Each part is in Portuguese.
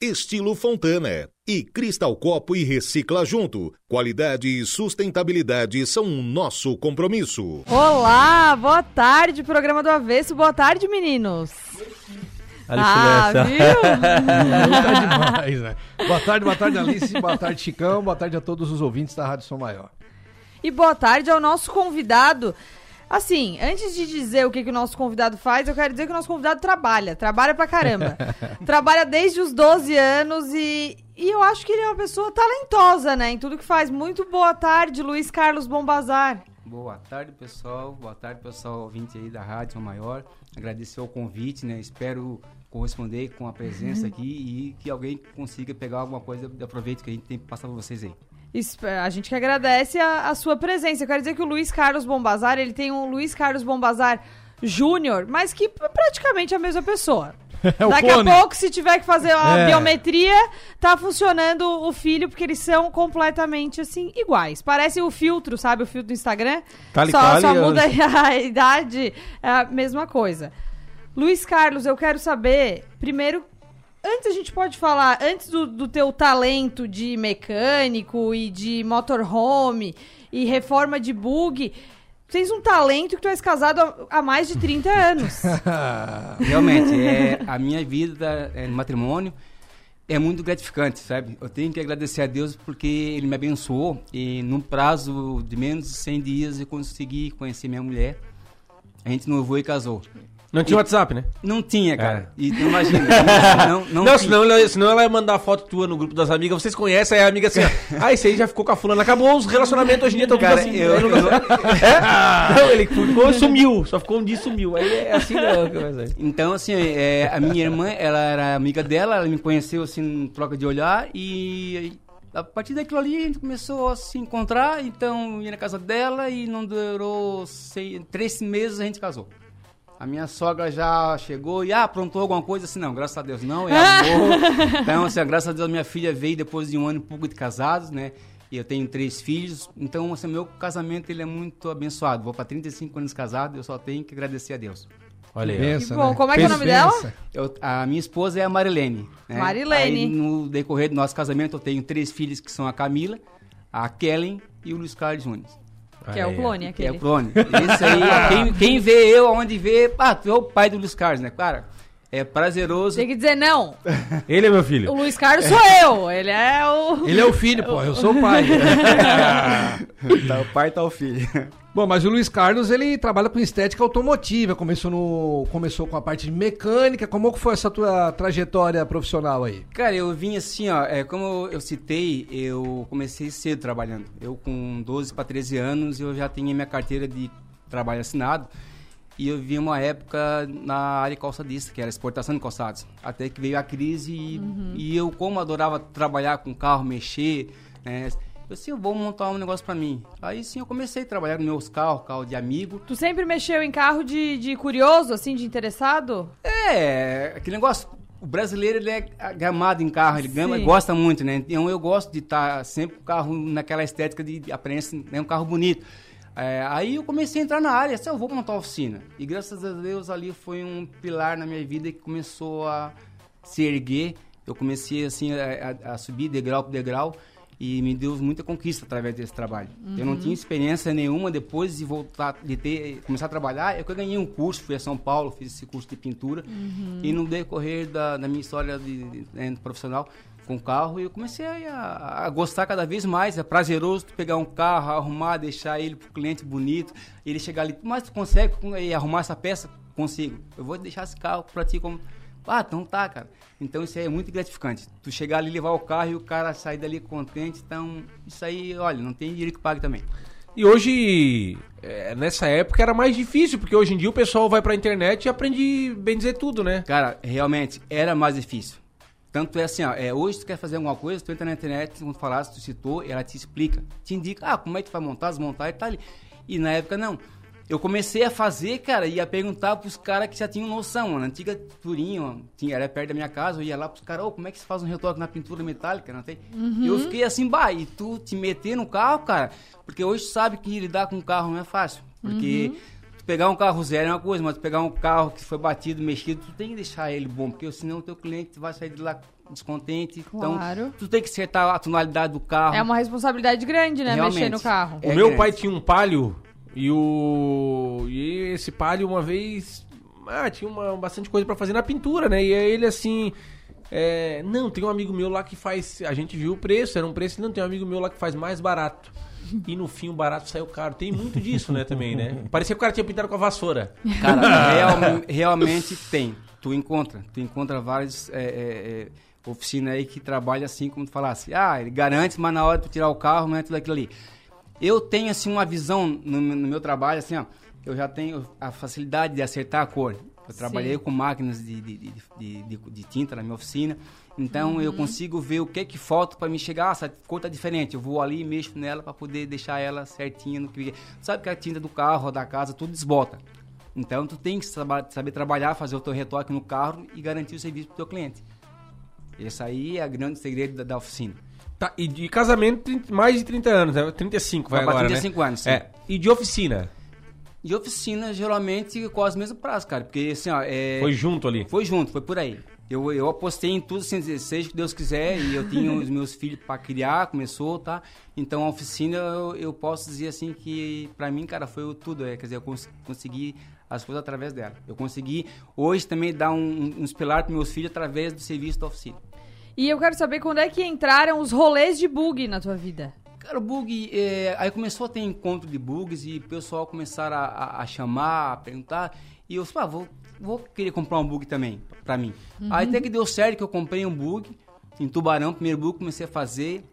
Estilo Fontana. E Cristal Copo e Recicla Junto. Qualidade e sustentabilidade são o nosso compromisso. Olá, boa tarde, programa do Avesso. Boa tarde, meninos. Ah, viu? tá demais, né? Boa tarde, boa tarde, Alice. Boa tarde, Chicão. Boa tarde a todos os ouvintes da Rádio Som Maior. E boa tarde ao nosso convidado. Assim, antes de dizer o que, que o nosso convidado faz, eu quero dizer que o nosso convidado trabalha. Trabalha pra caramba. trabalha desde os 12 anos e, e eu acho que ele é uma pessoa talentosa, né? Em tudo que faz. Muito boa tarde, Luiz Carlos Bombazar. Boa tarde, pessoal. Boa tarde, pessoal ouvinte aí da Rádio Maior. Agradecer o convite, né? Espero corresponder com a presença aqui e que alguém consiga pegar alguma coisa de aproveito que a gente tem que passar para vocês aí. A gente que agradece a, a, sua presença. Eu quero dizer que o Luiz Carlos Bombazar, ele tem um Luiz Carlos Bombazar Júnior, mas que é praticamente a mesma pessoa. É Daqui clone. a pouco, se tiver que fazer a é. biometria, tá funcionando o filho, porque eles são completamente, assim, iguais. Parece o filtro, sabe? O filtro do Instagram. Cali, só, cali, só muda a idade, é a mesma coisa. Luiz Carlos, eu quero saber, primeiro, antes a gente pode falar, antes do, do teu talento de mecânico e de motorhome e reforma de bug, tens um talento que tu és casado há, mais de 30 anos. Realmente, é, a minha vida é, no matrimônio é muito gratificante, sabe? Eu tenho que agradecer a Deus porque Ele me abençoou e num prazo de menos de 100 dias eu consegui conhecer minha mulher. A gente noivou e casou. Não tinha e, WhatsApp, né? Não tinha, cara. É. E imagina. não, não, não senão, ela, senão ela ia mandar foto tua no grupo das amigas. Vocês conhecem, aí a amiga assim, ah, esse aí já ficou com a fulana. Acabou os relacionamentos hoje em dia, estão tudo assim. Eu, eu, eu, é? Não, ele ficou sumiu. Só ficou um dia e sumiu. Aí é assim não. Então, assim, é, a minha irmã, ela era amiga dela, ela me conheceu assim, em troca de olhar e a partir daquilo ali a gente começou a se encontrar, então ia na casa dela e não durou seis, três meses a gente casou. A minha sogra já chegou e ah, aprontou alguma coisa assim, não, graças a Deus não, é amor. então, assim, graças a Deus minha filha veio depois de um ano e pouco de casados, né? E eu tenho três filhos, então assim, meu casamento ele é muito abençoado. Vou para 35 anos casado, eu só tenho que agradecer a Deus. Olha aí. Pensa, bom, né? como é que é o nome dela? Eu, a minha esposa é a Marilene. Né? Marilene. Aí, no decorrer do nosso casamento, eu tenho três filhos que são a Camila, a Kellen e o Luiz Carlos Júnior. Que é o clone, aquele. Que é o clone. Isso aí, quem, quem vê eu, aonde vê, ah, tu é o pai do Luiz Carlos, né? Cara, é prazeroso. Tem que dizer não. Ele é meu filho. O Luiz Carlos sou eu. Ele é o. Ele é o filho, pô. Eu sou o pai. tá o pai, tá o filho. Bom, mas o Luiz Carlos, ele trabalha com estética automotiva, começou, no, começou com a parte de mecânica, como que foi essa tua trajetória profissional aí? Cara, eu vim assim, ó, é, como eu citei, eu comecei cedo trabalhando. Eu com 12 para 13 anos, eu já tinha minha carteira de trabalho assinado, e eu vi uma época na área calçadista, que era exportação de calçados. Até que veio a crise e, uhum. e eu, como adorava trabalhar com carro, mexer, né, eu assim, eu vou montar um negócio para mim. Aí sim eu comecei a trabalhar nos meus carros, carro de amigo. Tu sempre mexeu em carro de, de curioso, assim, de interessado? É, aquele negócio. O brasileiro ele é gamado em carro, ele gama, gosta muito, né? Então eu gosto de estar tá sempre com o carro naquela estética de, de aparência, né? um carro bonito. É, aí eu comecei a entrar na área, assim, eu vou montar uma oficina. E graças a Deus ali foi um pilar na minha vida que começou a se erguer. Eu comecei assim a, a, a subir degrau por degrau e me deu muita conquista através desse trabalho. Uhum. Eu não tinha experiência nenhuma depois de voltar, de ter, começar a trabalhar. Eu ganhei um curso, fui a São Paulo, fiz esse curso de pintura uhum. e no decorrer da, da minha história de, de, de, profissional com carro, eu comecei a, a, gostar cada vez mais. É prazeroso tu pegar um carro, arrumar, deixar ele para o cliente bonito, ele chegar ali, mas tu consegue arrumar essa peça? Consigo. Eu vou deixar esse carro para ti como ah, então tá, cara. Então isso aí é muito gratificante. Tu chegar ali, levar o carro e o cara sair dali contente. Então, isso aí, olha, não tem dinheiro que pague também. E hoje, é, nessa época era mais difícil, porque hoje em dia o pessoal vai pra internet e aprende bem dizer tudo, né? Cara, realmente era mais difícil. Tanto é assim, ó, é, hoje tu quer fazer alguma coisa, tu entra na internet, quando falasse, tu citou, ela te explica, te indica, ah, como é que tu vai montar, desmontar e tá ali. E na época não. Eu comecei a fazer, cara, ia perguntar pros caras que já tinham noção. Na antiga Turinho, tinha, era perto da minha casa, eu ia lá pros caras, oh, como é que se faz um retoque na pintura metálica? Não tem? Uhum. Eu fiquei assim, bah, e tu te meter no carro, cara, porque hoje sabe que lidar com um carro não é fácil. Porque Uhum. tu pegar um carro zero é uma coisa, mas tu pegar um carro que foi batido, mexido, tu tem que deixar ele bom, porque senão o teu cliente vai sair de lá descontente. Claro. Então, tu tem que acertar a tonalidade do carro. É uma responsabilidade grande, né? Realmente. Mexer no carro. É o meu grande. pai tinha um palio e o. E esse palio uma vez. Ah, tinha uma, bastante coisa pra fazer na pintura, né? E aí ele assim. é, não, tem um amigo meu lá que faz. A gente viu o preço, era um preço. Não, tem um amigo meu lá que faz mais barato. E no fim o barato saiu caro. Tem muito disso, né, também, né? Parecia que o cara tinha pintado com a vassoura. Cara, real- realmente tem. Tu encontra. Tu encontra várias é, é, é, oficinas aí que trabalham assim, como tu falasse. Ah, ele garante, mas na hora de tu tirar o carro não é tudo aquilo ali. Eu tenho, assim, uma visão no, meu- no meu trabalho, assim, ó. Eu já tenho a facilidade de acertar a cor. Eu trabalhei Sim. com máquinas de, de, de, de, tinta na minha oficina. Então Uhum. eu consigo ver o que é que falta para me chegar. Ah, essa cor tá diferente. Eu vou ali e mexo nela para poder deixar ela certinha no que. Sabe que a tinta do carro, da casa, tudo desbota. Então tu tem que saber trabalhar, fazer o teu retoque no carro e garantir o serviço pro teu cliente. Esse aí é o grande segredo da, da oficina. Tá, e de casamento, 30 mais de 30 anos, né? 35 vai Vai agora, 35 né? anos, sim. É. E de oficina? E oficina, geralmente, com as mesmas prazos, cara. Porque, assim, ó, é... Foi junto ali. Foi junto, foi por aí. Eu, eu apostei em tudo, assim, seja o que Deus quiser, e eu tinha os meus filhos para criar, começou, tá? Então a oficina, eu, eu posso dizer assim que para mim, cara, foi o tudo, é, quer dizer, eu cons consegui as coisas através dela. Eu consegui hoje também dar um, uns pilar para meus filhos através do serviço da oficina. E eu quero saber quando é que entraram os rolês de bug na tua vida. Cara, o bug, é, aí começou a ter encontro de bugs e o pessoal começaram a, a- a chamar, a perguntar. E eu falei, ah, vou, vou querer comprar um bug também, pra mim. Aí até que deu certo que eu comprei um bug em Tubarão, primeiro bug, comecei a fazer,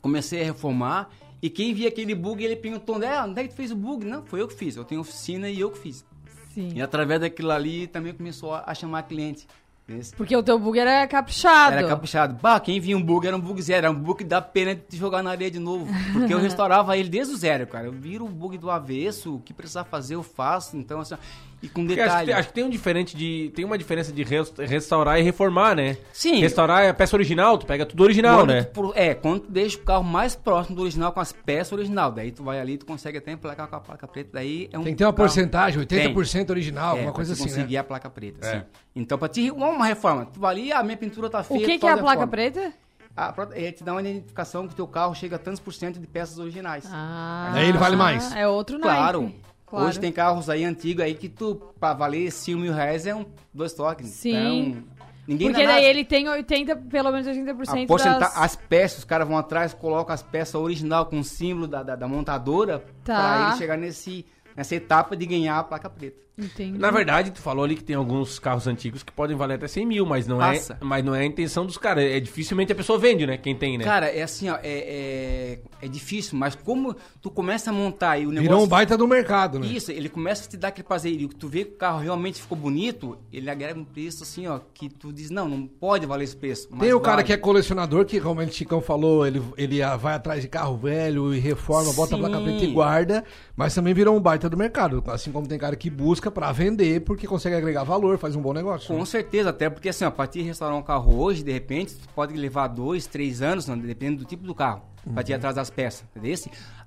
comecei a reformar. E quem via aquele bug, ele perguntou, é, onde é que tu fez o bug? Não, foi eu que fiz, eu tenho oficina e eu que fiz. Sim. E através daquilo ali também começou a, a chamar cliente. Esse- Porque o teu bug era caprichado. era caprichado. Bah, quem via um bug era um bug zero. Era um bug que dá pena de jogar na areia de novo. Porque eu restaurava ele desde o zero, cara. Eu viro o bug do avesso, o que precisar fazer eu faço. Então, assim, e com Porque acho, que, detalhe. tem- acho que tem um diferente de. Tem uma diferença de res- restaurar e reformar, né? Sim. Restaurar é a peça original, tu pega tudo original, Quando né? tu é, quando tu deixa o carro mais próximo do original com as peças original. Daí tu vai ali, tu consegue até emplacar com a placa preta. Daí é um Tem que ter uma carro- porcentagem, 80% original, É, alguma coisa assim, né? conseguir a placa preta, É. sim. Então, pra te uma reforma, tu vai ali, a minha pintura tá O feia. que, tu que é a placa preta? A pro- é, te dá uma identificação que o teu carro chega a tantos por cento de peças originais. Ah, Aí ele vale mais. É outro Claro. naipe. Claro. Hoje tem carros aí antigos aí que tu, pra valer 5 mil reais, é um dois toques. Sim. Então, ninguém Porque daí nada. ele tem 80, pelo menos 80% a porcenta- das... As peças, os caras vão atrás, colocam as peças original com o símbolo da, da, da montadora Tá. pra ele chegar nesse, nessa etapa de ganhar a placa preta. Entendi. Na verdade, tu falou ali que tem alguns carros antigos que podem valer até 100 mil, mas não, é, mas não é a intenção dos caras. É dificilmente a pessoa vende, né? Quem tem, né? Cara, é assim, ó, é, é, é difícil, mas como tu começa a montar e o negócio... Virou um baita do mercado, né? Isso, ele começa a te dar aquele prazer. E tu vê que o carro realmente ficou bonito, ele agrega um preço assim, ó, que tu diz, não, não pode valer esse preço. mas Tem o cara vale. que é colecionador, que como o Chicão falou, ele, ele vai atrás de carro velho e reforma, bota a placa Sim. preta e guarda, mas também virou um baita do mercado. Assim como tem cara que busca pra vender, porque consegue agregar valor, faz um bom negócio. Com certeza, até porque assim, ó, pra te restaurar um carro hoje, de repente, pode levar dois, três anos, não, dependendo do tipo do carro, pra te ir atrás das peças, entendeu?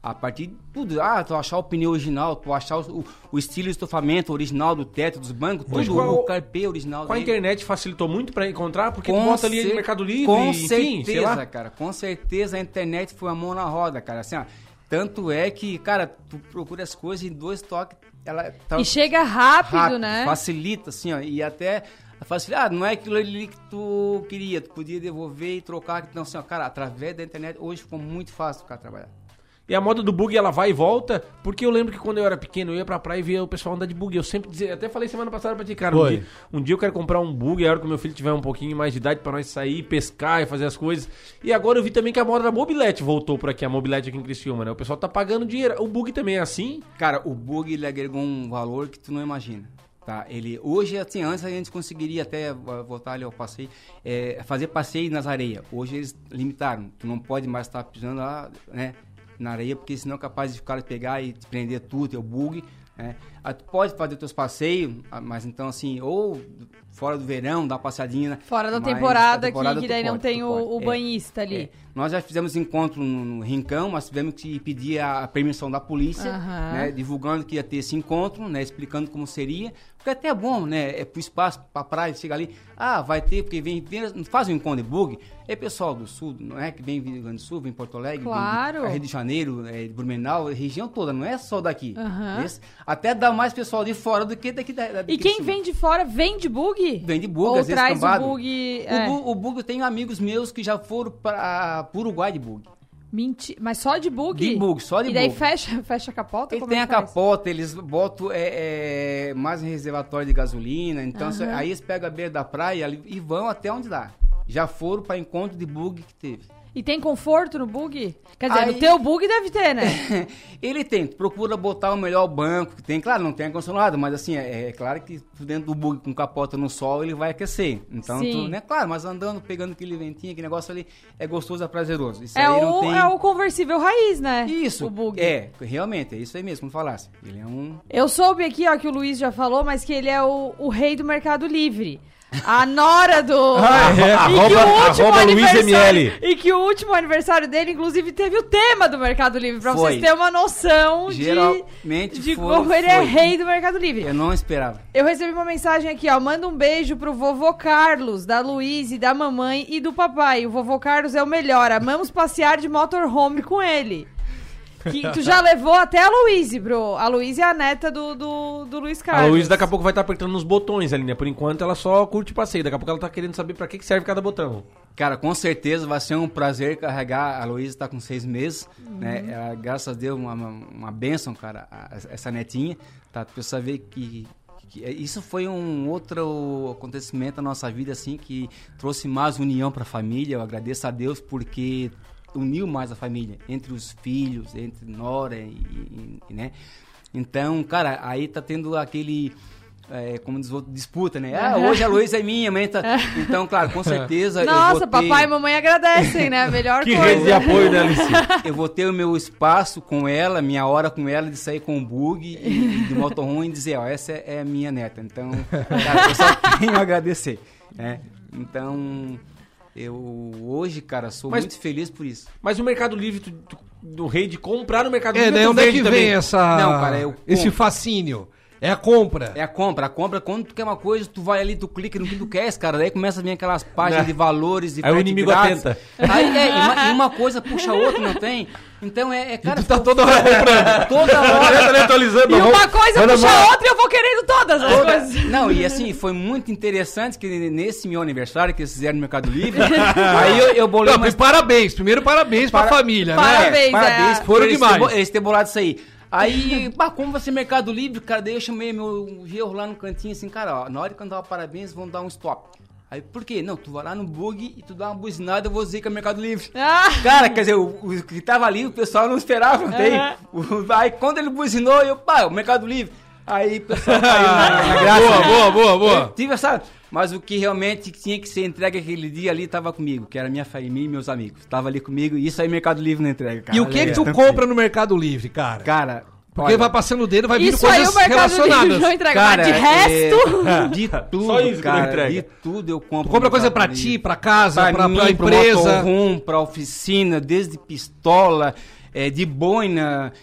A partir de tudo, ah, tu achar o pneu original, tu achar o, o, o estilo de estofamento original do teto, dos bancos, Hoje, tudo, com a- o carpê original Com a internet facilitou muito pra encontrar, porque tu bota ali no Mercado Livre, com enfim, certeza, sei lá. cara. Com certeza a internet foi a mão na roda, cara. Assim, ó, tanto é que, cara, tu procura as coisas em dois toques, ela tá E chega rápido, rápido, né? facilita, assim, ó, e até facilita, ah, não é aquilo ali que tu queria, tu podia devolver e trocar, então, assim, ó, cara, através da internet, hoje ficou muito fácil o cara trabalhar. E a moda do bug, ela vai e volta, porque eu lembro que quando eu era pequeno, eu ia pra praia e via o pessoal andar de bug. Eu sempre dizia, até falei semana passada pra ti, cara, um dia, um dia eu quero comprar um bug, a hora que meu filho tiver um pouquinho mais de idade pra nós sair, pescar e fazer as coisas. E agora eu vi também que a moda da mobilete voltou por aqui, a mobilete aqui em Criciúma, né? O pessoal tá pagando dinheiro. O bug também é assim? Cara, o bug, ele agregou um valor que tu não imagina. Tá, ele, hoje, assim, antes a gente conseguiria até voltar ali ao passeio, é, fazer passeio nas areias. Hoje eles limitaram. Tu não pode mais estar pisando lá, né, na areia, porque senão é capaz de ficar pegar e prender tudo, teu bug. Né? Ah, pode fazer teus passeios, ah, mas então assim, ou fora do verão, dá uma passadinha. Fora da temporada, temporada que, daí não tem o, o, banhista é, ali. É. Nós já fizemos encontro no, no, Rincão, mas tivemos que pedir a permissão da polícia, uhum. né, divulgando que ia ter esse encontro, né, explicando como seria. Porque até é bom, né? É pro espaço, pra praia, chega ali. Ah, vai ter, porque vem, vem faz um encontro de bug. É pessoal do sul, não é? Que vem Rio Grande do Sul, vem Porto Alegre, claro. vem Rio de Janeiro, é, de Blumenau, região toda, não é só daqui. Uhum. Até dá mais pessoal de fora do que daqui. Da, e quem vem de fora vem de bug? Vem de bug, Ou às vezes traz o bug... É. O, bug, o bug, eu tenho amigos meus que já foram para Uruguai de bug. Mentira. Mas só de bug? De bug, só de bug. E daí bug. fecha, fecha a capota? Ele tem é a faz? capota, eles botam é, é, mais um reservatório de gasolina. Então, uhum. aí eles pegam a beira da praia e vão até onde dá. Já foram para encontro de bug que teve. E tem conforto no bug? Quer dizer, Aí, no teu bug deve ter, né? ele tem, procura botar o melhor banco que tem. Claro, não tem ar-condicionado, mas assim, é, é, claro que dentro do bug com capota no sol, ele vai aquecer. Então, tu, né? Claro, mas andando, pegando aquele ventinho, aquele negócio ali, é gostoso, é prazeroso. Isso é, o, tem... é o conversível raiz, né? Isso. O bug. É, realmente, é isso aí mesmo, como falasse. Ele é um... Eu soube aqui, ó, que o Luiz já falou, mas que ele é o, o rei do Mercado Livre. A nora do. Ah, é. E, que o último aniversário, e que o último aniversário dele, inclusive, teve o tema do Mercado Livre, pra foi. vocês terem uma noção Geralmente de, de foi, como ele é rei do Mercado Livre. Eu não esperava. Eu recebi uma mensagem aqui, ó. Manda um beijo pro vovô Carlos, da Luísa, da mamãe e do papai. O vovô Carlos é o melhor. Amamos passear de motorhome com ele. Que tu já levou até a Luíse, bro. A Luíse é a neta do, do, do Luiz Carlos. A Luíse daqui a pouco vai estar tá apertando nos botões ali, né? Por enquanto ela só curte passeio. Daqui a pouco ela tá querendo saber pra que, que serve cada botão. Cara, com certeza vai ser um prazer carregar. A Luísa está com seis meses, uhum. né? Ela, graças a Deus, uma, uma, bênção, cara, essa netinha. Tá? Pra saber que, que isso foi um outro acontecimento na nossa vida, assim, que trouxe mais união para a família. Eu agradeço a Deus porque uniu mais a família, entre os filhos, entre Nora e, e né? Então, cara, aí tá tendo aquele é, como diz outro, disputa, né? Ah, hoje a Luísa é minha, mãe tá... Então, claro, com certeza. Nossa, ter... papai e mamãe agradecem, né? Melhor que coisa. Que rede de apoio, né, Alice? Eu vou ter o meu espaço com ela, minha hora com ela de sair com o bug e, e do motorhome e dizer, ó, essa é a minha neta. Então, cara, eu só tenho a agradecer, né? Então, eu hoje, cara, sou mas, muito feliz por isso. Mas o Mercado Livre tu, tu, do rei de comprar no Mercado é, Livre. É, onde é que também. vem essa, Não, cara, eu esse fascínio? É a compra. É a compra. A compra, quando tu quer uma coisa, tu vai ali, tu clica no que tu quer, cara. Daí começa a vir aquelas páginas de valores e Aí o inimigo grátis. atenta. Aí é, e uma, e uma, coisa puxa a outra, não tem? Então é, é cara. E tu tá toda hora comprando. toda hora. Tá atualizando. E uma coisa puxa a outra e eu vou querendo todas as toda, coisas. Não, e assim, foi muito interessante que nesse meu aniversário que eles fizeram no Mercado Livre, aí eu, eu bolei. Não, mas parabéns. Primeiro, parabéns pra família, parabéns, né? Parabéns, é. Foram demais. Eles ter bolado isso aí. Aí, bah, como vai ser Mercado Livre, cara? Daí eu chamei meu gerro lá no cantinho assim, cara, ó, na hora que eu parabéns, vão dar um stop. Aí, por quê? Não, tu vai lá no bug e tu dá uma buzinada, eu vou dizer que é Mercado Livre. Ah. Cara, quer dizer, o, o, que tava ali, o pessoal não esperava, não tem? Uhum. aí, quando ele buzinou, eu, pá, o Mercado Livre. Aí, o pessoal caiu na, na graça. Boa, boa, boa, boa. Eu tive essa... Mas o que realmente tinha que ser entregue aquele dia ali estava comigo, que era minha família e meus amigos. Tava ali comigo e isso aí Mercado Livre não entrega, cara. E o que, que tu compra no Mercado Livre, cara? Cara, porque Olha, vai passando o dedo, vai vindo coisas relacionadas. Não entrega, cara, de resto... É, de tudo, Só isso cara, de tudo eu compro. Tu compra coisa pra ti, pra casa, pra, pra, mim, pra empresa. Pro pra oficina, desde pistola, é, de boina,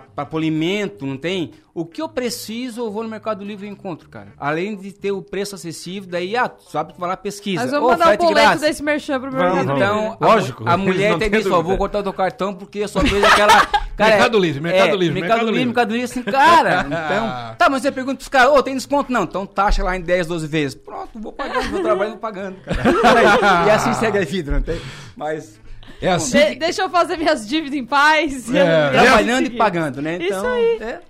para polimento, não tem? O que eu preciso, eu vou no Mercado Livre e encontro, cara. Além de ter o preço acessível, daí, ah, sabe, tu vai lá pesquisa. Mas vamos mandar o boleto desse merchan pro Mercado Livre. Então, Lógico. A, a mulher tem isso, ó, vou cortar o teu cartão porque só vejo aquela... Cara, mercado Livre, Mercado é, Livre, Mercado, Livre. Mercado Livre, assim, cara, então... Tá, mas você pergunta pros caras, ô, oh, tem desconto? Não, então taxa lá em 10, 12 vezes. Pronto, vou pagando, vou trabalhando, pagando, cara. e assim segue a vida, não tem? Mas... É assim. De, deixa eu fazer minhas dívidas em paz. É, trabalhando e pagando, né? Então, Isso aí. É.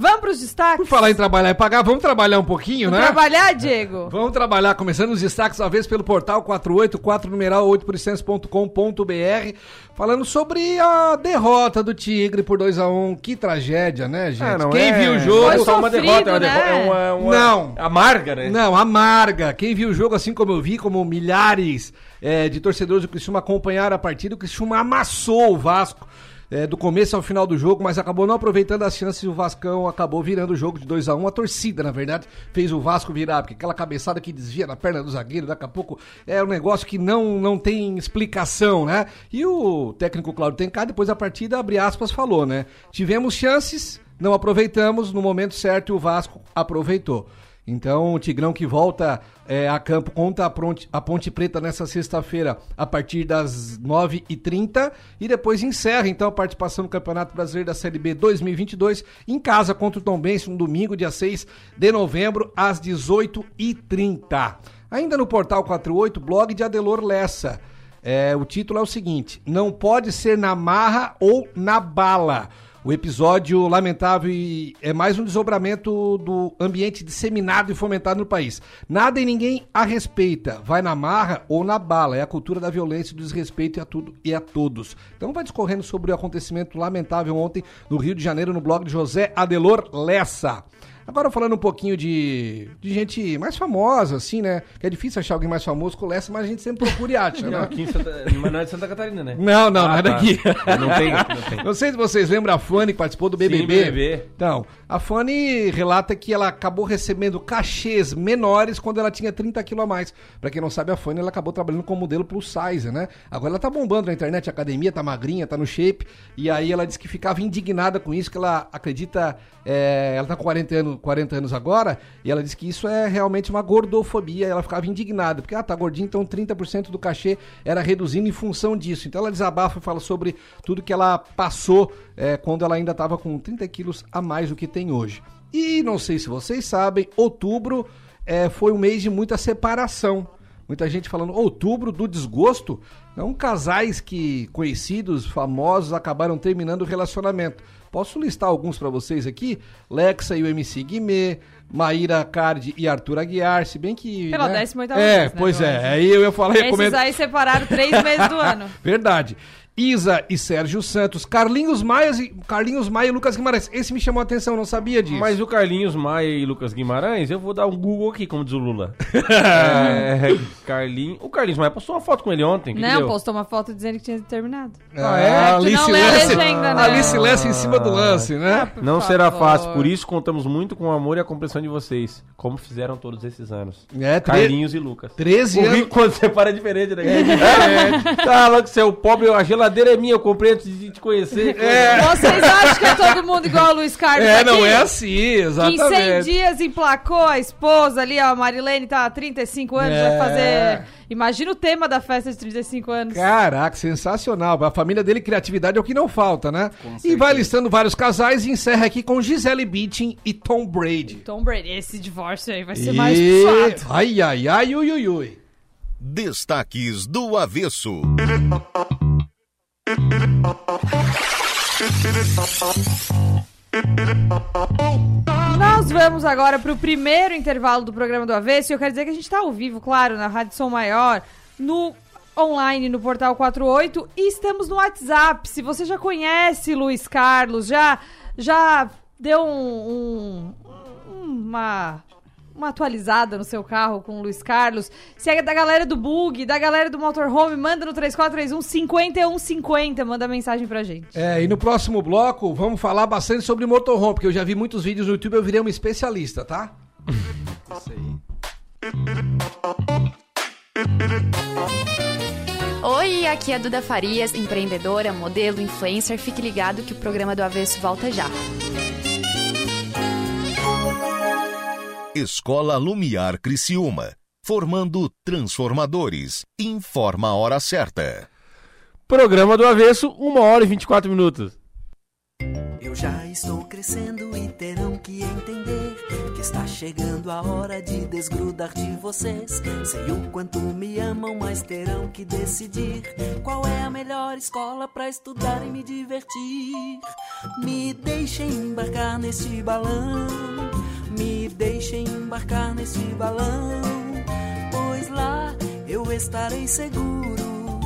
Vamos pros destaques? Por falar em trabalhar e pagar, vamos trabalhar um pouquinho, Vamos né? trabalhar, Diego? Vamos trabalhar, começando os destaques, uma vez pelo portal 484 numeral 8%.com.br, falando sobre a derrota do Tigre por 2x1. Que tragédia, né, gente? Ah, não Quem é- viu o Não jogo. é só uma Sofrido, derrota, é uma né? derrota. É uma, uma- Não. Amarga, né? Não, amarga. Quem viu o jogo, assim como eu vi, como milhares é, de torcedores do Criciúma acompanharam a partida, o Criciúma amassou o Vasco. é, do começo ao final do jogo, mas acabou não aproveitando as chances e o Vascão acabou virando o jogo de 2 a 1 A torcida, na verdade, fez o Vasco virar, porque aquela cabeçada que desvia na perna do zagueiro, daqui a pouco é um negócio que não, não tem explicação, né? E o técnico Claudio Tencá, depois da partida, abre aspas, falou, né? Tivemos chances, não aproveitamos, no momento certo o Vasco aproveitou. Então, o Tigrão que volta é, a campo contra a Ponte, a Ponte Preta nessa sexta-feira a partir das 9h30 e depois encerra então a participação no Campeonato Brasileiro da Série B 2022 em casa contra o Tombense, um domingo, dia 6 de novembro, às 18h30. Ainda no Portal 48, blog de Adelor Lessa. É, o título é o seguinte: Não pode ser na marra ou na bala. O episódio lamentável e é mais um desdobramento do ambiente disseminado e fomentado no país. Nada e ninguém a respeita, vai na marra ou na bala. É a cultura da violência e do desrespeito a tudo e a todos. Então vai discorrendo sobre o acontecimento lamentável ontem no Rio de Janeiro no blog de José Adelor Lessa. Agora falando um pouquinho de, de gente mais famosa, assim, né? Que é difícil achar alguém mais famoso que o Lessa, mas a gente sempre procura e acha, Não, né? aqui em Santa... Mas não é de Santa Catarina, né? Não, não, Ah, não é tá. daqui. Não tem, não tem. Não sei se vocês lembram a Fanny que participou do BBB. BBB. Então, a Fanny relata que ela acabou recebendo cachês menores quando ela tinha 30 quilos a mais. Pra quem não sabe, a Fanny ela acabou trabalhando como modelo plus size, né? Agora ela tá bombando na internet, a academia, tá magrinha, tá no shape. E aí ela disse que ficava indignada com isso, que ela acredita. é, ela tá com 40 anos, 40 anos agora, e ela disse que isso é realmente uma gordofobia. Ela ficava indignada, porque, ah, tá gordinha, então 30% do cachê era reduzindo em função disso. Então ela desabafa e fala sobre tudo que ela passou é, quando ela ainda estava com 30 quilos a mais do que tem hoje. E não sei se vocês sabem, outubro é, foi um mês de muita separação. Muita gente falando outubro do desgosto. Não casais que conhecidos, famosos, acabaram terminando o relacionamento. Posso listar alguns pra vocês aqui? Lexa e o MC Guimê, Maíra Cardi e Arthur Aguiar, se bem que. Pela né? 18ª É, vez, né, pois é. Aí eu ia falar, Esses aí separaram três meses do ano. Verdade. Isa e Sérgio Santos, Carlinhos Maia e Carlinhos Maia e Lucas Guimarães. Esse me chamou a atenção, não sabia disso. Mas o Carlinhos Maia e Lucas Guimarães, eu vou dar um Google aqui, como diz o Lula. é, Carlinhos. O Carlinhos Maia postou uma foto com ele ontem. que Não, postou uma foto dizendo que tinha terminado. Ah, é? a Tu não legenda, né? Alice Lessa em cima do lance, né? Por Não favor. será fácil, por isso contamos muito com o amor e a compreensão de vocês, como fizeram todos esses anos. É, tre- Carlinhos e Lucas. 13 O anos. rico quando você para é diferente, né? É, Tá louco, você é o pobre, a geladeira é minha, eu comprei antes de te conhecer. Vocês acham que é todo mundo igual o Luiz Carlos É, aqui? não é assim, Que em 100 exatamente. dias emplacou a esposa ali, ó, a Marilene tá há 35 anos, É. vai fazer... Imagina o tema da festa de 35 anos. Caraca, sensacional. A família dele, criatividade é o que não falta, né? E vai listando vários casais e encerra aqui com Gisele Bündchen e Tom Brady. Tom Brady, esse divórcio aí vai ser mais E... puxado. Ai, ai, ai, ui, ui, ui. Destaques do avesso. Nós vamos agora pro primeiro intervalo do programa do Avesso. E eu quero dizer que a gente tá ao vivo, claro, na Rádio Som Maior, no online no Portal 48 e estamos no WhatsApp. Se você já conhece Luiz Carlos, já, já deu um- um- uma, uma atualizada no seu carro com o Luiz Carlos, se é da galera do Bug, da galera do Motorhome, manda no 3431 5150, manda mensagem pra gente. É, e no próximo bloco vamos falar bastante sobre motorhome, porque eu já vi muitos vídeos no YouTube, eu virei um especialista, tá? Oi, aqui é a Duda Farias, empreendedora, modelo, influencer. Fique ligado que o programa do Avesso volta já. Escola Lumiar Criciúma. Formando transformadores. Informa a hora certa. Programa do avesso, 1 hora e 24 minutos. Eu já estou crescendo e terão que entender que está chegando a hora de desgrudar de vocês. Sei o quanto me amam, mas terão que decidir qual é a melhor escola para estudar e me divertir. Me deixem embarcar neste balão, me deixem embarcar neste balão, pois lá eu estarei seguro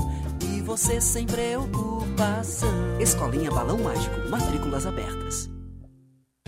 e você sem preocupação. Escolinha Balão Mágico, matrículas abertas.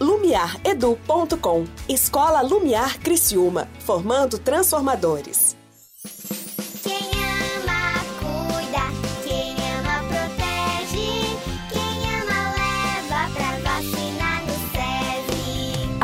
lumiaredu.com. Escola Lumiar Criciúma, formando transformadores.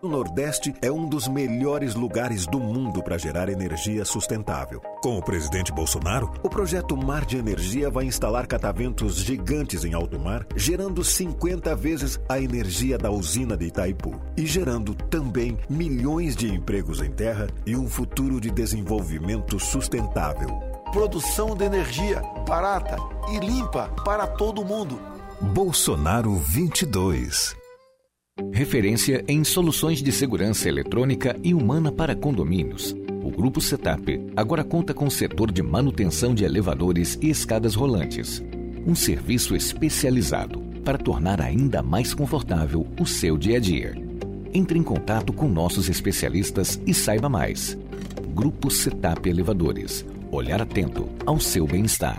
O Nordeste é um dos melhores lugares do mundo para gerar energia sustentável. Com o presidente Bolsonaro, o projeto Mar de Energia vai instalar cataventos gigantes em alto mar, gerando 50 vezes a energia da usina de Itaipu e gerando também milhões de empregos em terra e um futuro de desenvolvimento sustentável. Produção de energia barata e limpa para todo mundo. Bolsonaro 22. Referência em soluções de segurança eletrônica e humana para condomínios. O Grupo Setup agora conta com o setor de manutenção de elevadores e escadas rolantes. Um serviço especializado para tornar ainda mais confortável o seu dia a dia. Entre em contato com nossos especialistas e saiba mais. Grupo Setup Elevadores. Olhar atento ao seu bem-estar.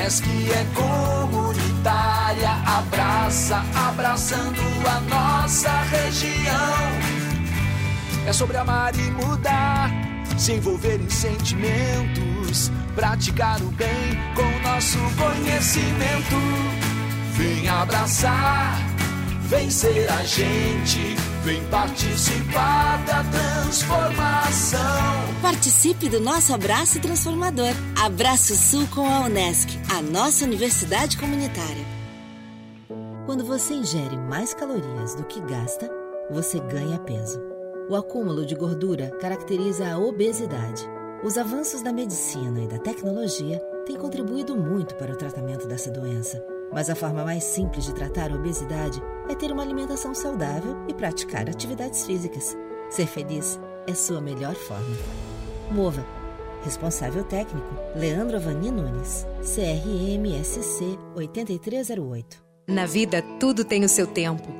Unesc é comunitária, abraça, abraçando a nossa região. É sobre amar e mudar, se envolver em sentimentos, praticar o bem com nosso conhecimento. Vem abraçar, vem ser a gente, vem participar da transformação. Participe do nosso abraço transformador. Abraço Sul com a Unesc, a nossa universidade comunitária. Quando você ingere mais calorias do que gasta, você ganha peso. O acúmulo de gordura caracteriza a obesidade. Os avanços da medicina e da tecnologia têm contribuído muito para o tratamento dessa doença. Mas a forma mais simples de tratar a obesidade é ter uma alimentação saudável e praticar atividades físicas. Ser feliz é sua melhor forma. Mova. Responsável técnico: Leandro Avani Nunes. CRMSC 8308. Na vida, tudo tem o seu tempo.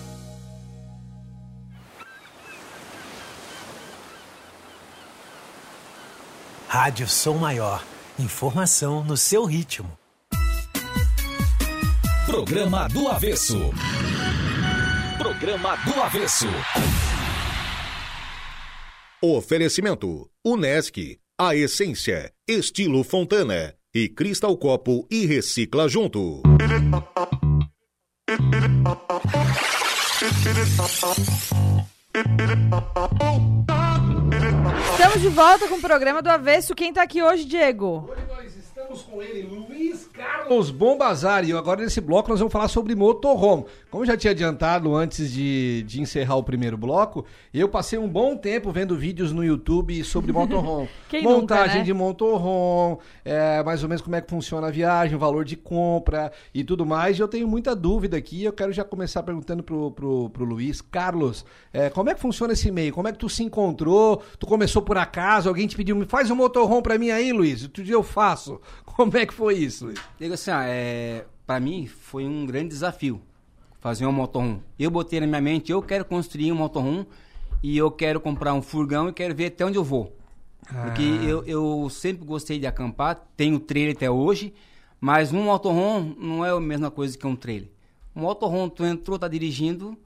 Rádio Som Maior. Informação no seu ritmo. Programa do Avesso. Programa do Avesso. Oferecimento: Unesc, a essência, estilo Fontana e Cristal Copo e Recicla Junto. Estamos de volta com o programa do Avesso. Quem tá aqui hoje, Diego? Nós estamos com ele, Luiz Carlos Bombazari. E agora nesse bloco nós vamos falar sobre motorhome. Como eu já tinha adiantado antes de, de encerrar o primeiro bloco, eu passei um bom tempo vendo vídeos no YouTube sobre motorhome. Quem Montagem nunca, né? de motorhome, é, mais ou menos como é que funciona a viagem, o valor de compra e tudo mais. E eu tenho muita dúvida aqui. Eu quero já começar perguntando pro, pro, pro Luiz. Carlos, é, como é que funciona esse meio? Como é que tu se encontrou? Tu começou por acaso? Alguém te pediu, me faz um motorhome pra mim aí, Luiz? Outro dia eu faço. Como é que foi isso, Luiz? Digo assim, ah, é, pra mim foi um grande desafio fazer um motorhome. Eu botei na minha mente, eu quero construir um motorhome e eu quero comprar um furgão e quero ver até onde eu vou. Porque Ah. eu, eu sempre gostei de acampar, tenho trailer até hoje, mas um motorhome não é a mesma coisa que um trailer. Um motorhome, tu entrou, tá dirigindo,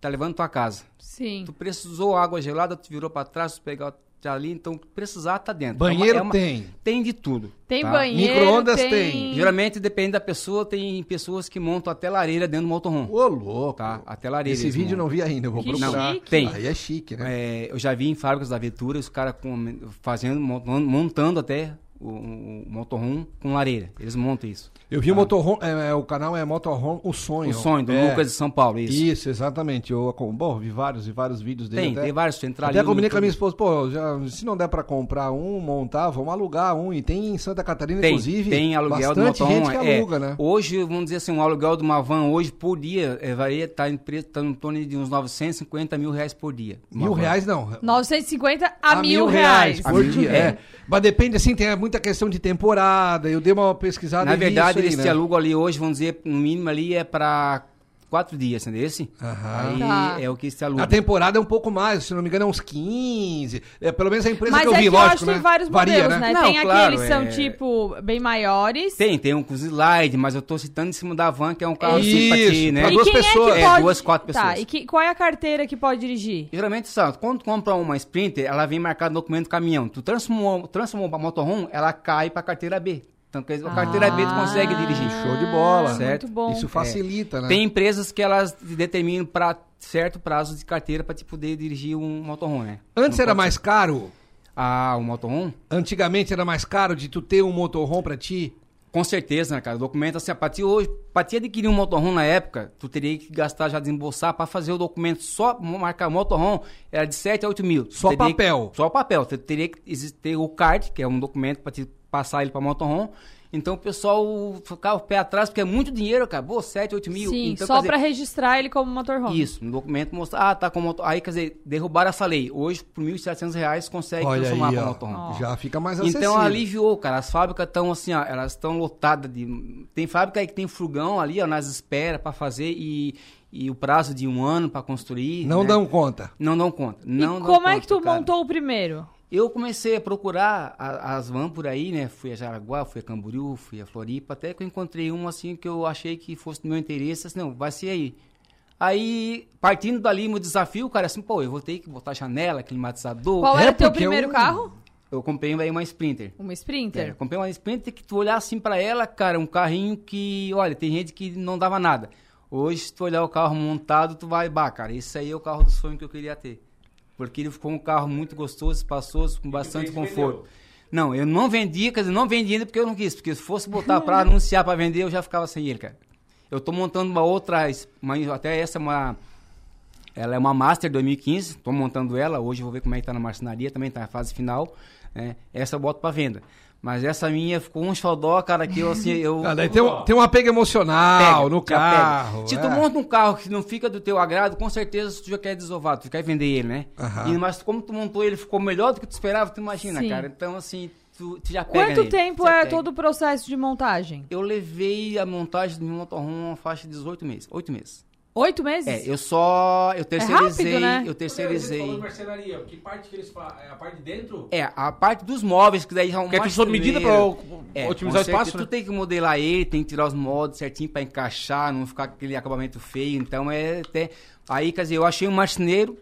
tá levando tua casa. Sim. Tu precisou água gelada, tu virou para trás, tu pegar tá ali, então precisar tá dentro. Banheiro É uma- tem. Tem de tudo. Tem tá? banheiro, Micro-ondas tem... tem. Geralmente depende da pessoa, tem pessoas que montam até lareira dentro do motorhome. Ô, louco. Tá, até lareira. Esse vídeo eu montam. não vi ainda, eu vou Que procurar. chique. Tem. Aí é chique, né? É, eu já vi em fábricas da Aventura os caras com- fazendo, montando, montando até o, o motorhome com lareira. Eles montam isso. Eu vi o motorhome, é, é, o canal é Motorhome O Sonho. O sonho do É. Lucas de São Paulo, isso. Isso, exatamente. Eu, bom, vi vários e vários vídeos dele. Tem, até, tem vários. Entrar Até combinei com a minha esposa, pô, já, se não der pra comprar um, montar, vamos alugar um. E tem em Santa Catarina, Tem, inclusive, tem aluguel do motorhome. gente que é. aluga, né? Hoje, vamos dizer assim, um aluguel de uma van hoje por dia é, varia, tá em preço, tá em torno de uns 950 mil reais por dia. Mil van. reais não. 950 a, mil reais. por mil dia. reais. É. Mas depende, assim, tem muita questão de temporada. Eu dei uma pesquisada Na verdade, aí, eles né? te alugam ali hoje, vamos dizer, no mínimo ali é para quatro dias, entendeu? Aham. Aí Tá. é o que se aluga. A temporada é um pouco mais, se não me engano, é uns 15. É, pelo menos a empresa Mas que eu é vi, que eu lógico, acho que né? tem vários Varia, modelos, né? Não, tem claro, aqueles que são, é- tipo, bem maiores. Tem, tem um com slide, mas eu tô citando em cima da van, que é um carro Isso, assim pra ti, né? pra duas quem pessoas. É, É, pode... duas, quatro Tá, pessoas. e que, qual é a carteira que pode dirigir? Geralmente, sabe, quando tu compra uma Sprinter, ela vem marcada no documento do caminhão. Tu transformou, transformou pra motorhome, ela cai pra carteira B. Então, quer dizer, a carteira B tu consegue dirigir. Show de bola. Certo? Muito bom. Isso facilita, né? Tem empresas que elas determinam para certo prazo de carteira para te poder dirigir um motorhome, né? Antes Não era mais ser- caro? Ah, o motorhome? Antigamente era mais caro de tu ter um motorhome pra ti? Com certeza, né, cara? O documento, assim, pra ti hoje, pra ti adquirir um motorhome na época, tu teria que gastar, já desembolsar pra fazer o documento só marcar motorhome, era de 7 a 8 mil. Só teria que- papel. só papel. Tu teria que exi- ter o card, que é um documento pra te passar ele pra motorhome. Então o pessoal ficava o pé atrás, porque é muito dinheiro, acabou 7, 8 mil. Sim, então, só pra registrar ele como motorhome. Isso, no documento mostra, ah, tá com motor. Aí, quer dizer, derrubaram essa lei. Hoje, por 1.700 reais, consegue Olha transformar aí, para ó. motorhome. Já fica mais acessível. Então aliviou, cara. As fábricas estão assim, ó, elas estão lotadas de. Tem fábrica aí que tem furgão ali, ó, nas espera para fazer e, e o prazo de um ano para construir. Não né? dão conta. Não dão conta. Não e dão como é conta, que tu cara. montou o primeiro? Eu comecei a procurar a- as vans por aí, né? Fui a Jaraguá, fui a Camboriú, fui a Floripa, até que eu encontrei um assim que eu achei que fosse do meu interesse, assim, não, vai ser aí. Aí, partindo dali, meu desafio, cara, assim, pô, eu vou ter que botar janela, climatizador. Qual É, era teu porque primeiro eu- carro? Eu comprei aí uma Sprinter. Uma É, Sprinter? eu comprei uma Sprinter que tu olhar assim pra ela, cara, um carrinho que, olha, tem gente que não dava nada. Hoje, se tu olhar o carro montado, tu vai, bah, cara, esse aí é o carro do sonho que eu queria ter. Porque ele ficou um carro muito gostoso, espaçoso, com bastante conforto. Não, eu não vendi, quer dizer, não vendi ainda porque eu não quis. Porque se fosse botar pra anunciar, pra vender, eu já ficava sem ele, cara. Eu tô montando uma outra, uma, até essa é uma... Ela é uma Master 2015, tô montando ela. Hoje eu vou ver como é que tá na marcenaria, também tá na fase final. né? Essa eu boto pra venda. Mas essa minha ficou um xodó, cara, que eu assim, eu... Ah, daí tem, um, tem um apego emocional Pega, no carro. Se é. tu monta um carro que não fica do teu agrado, com certeza tu já quer desovar, tu quer vender ele, né? Aham. E, mas como tu montou ele ficou melhor do que tu esperava, tu imagina, Sim. cara. Então, assim, tu, tu já pega Quanto nele, tempo é pega. todo o processo de montagem? Eu levei a montagem do meu motorhome uma faixa de 18 meses. 8 meses. Oito meses? É, eu só. Eu terceirizei. rápido, né? Eu terceirizei. marcenaria, que parte que eles fazem? É a parte de dentro? É, a parte dos móveis, que daí já é um Que é tudo sob medida pra É, otimizar o espaço, né? Tu tem que modelar ele, tem que tirar os moldes certinho pra encaixar, não ficar com aquele acabamento feio. Então é até. Aí, quer dizer, eu achei um marceneiro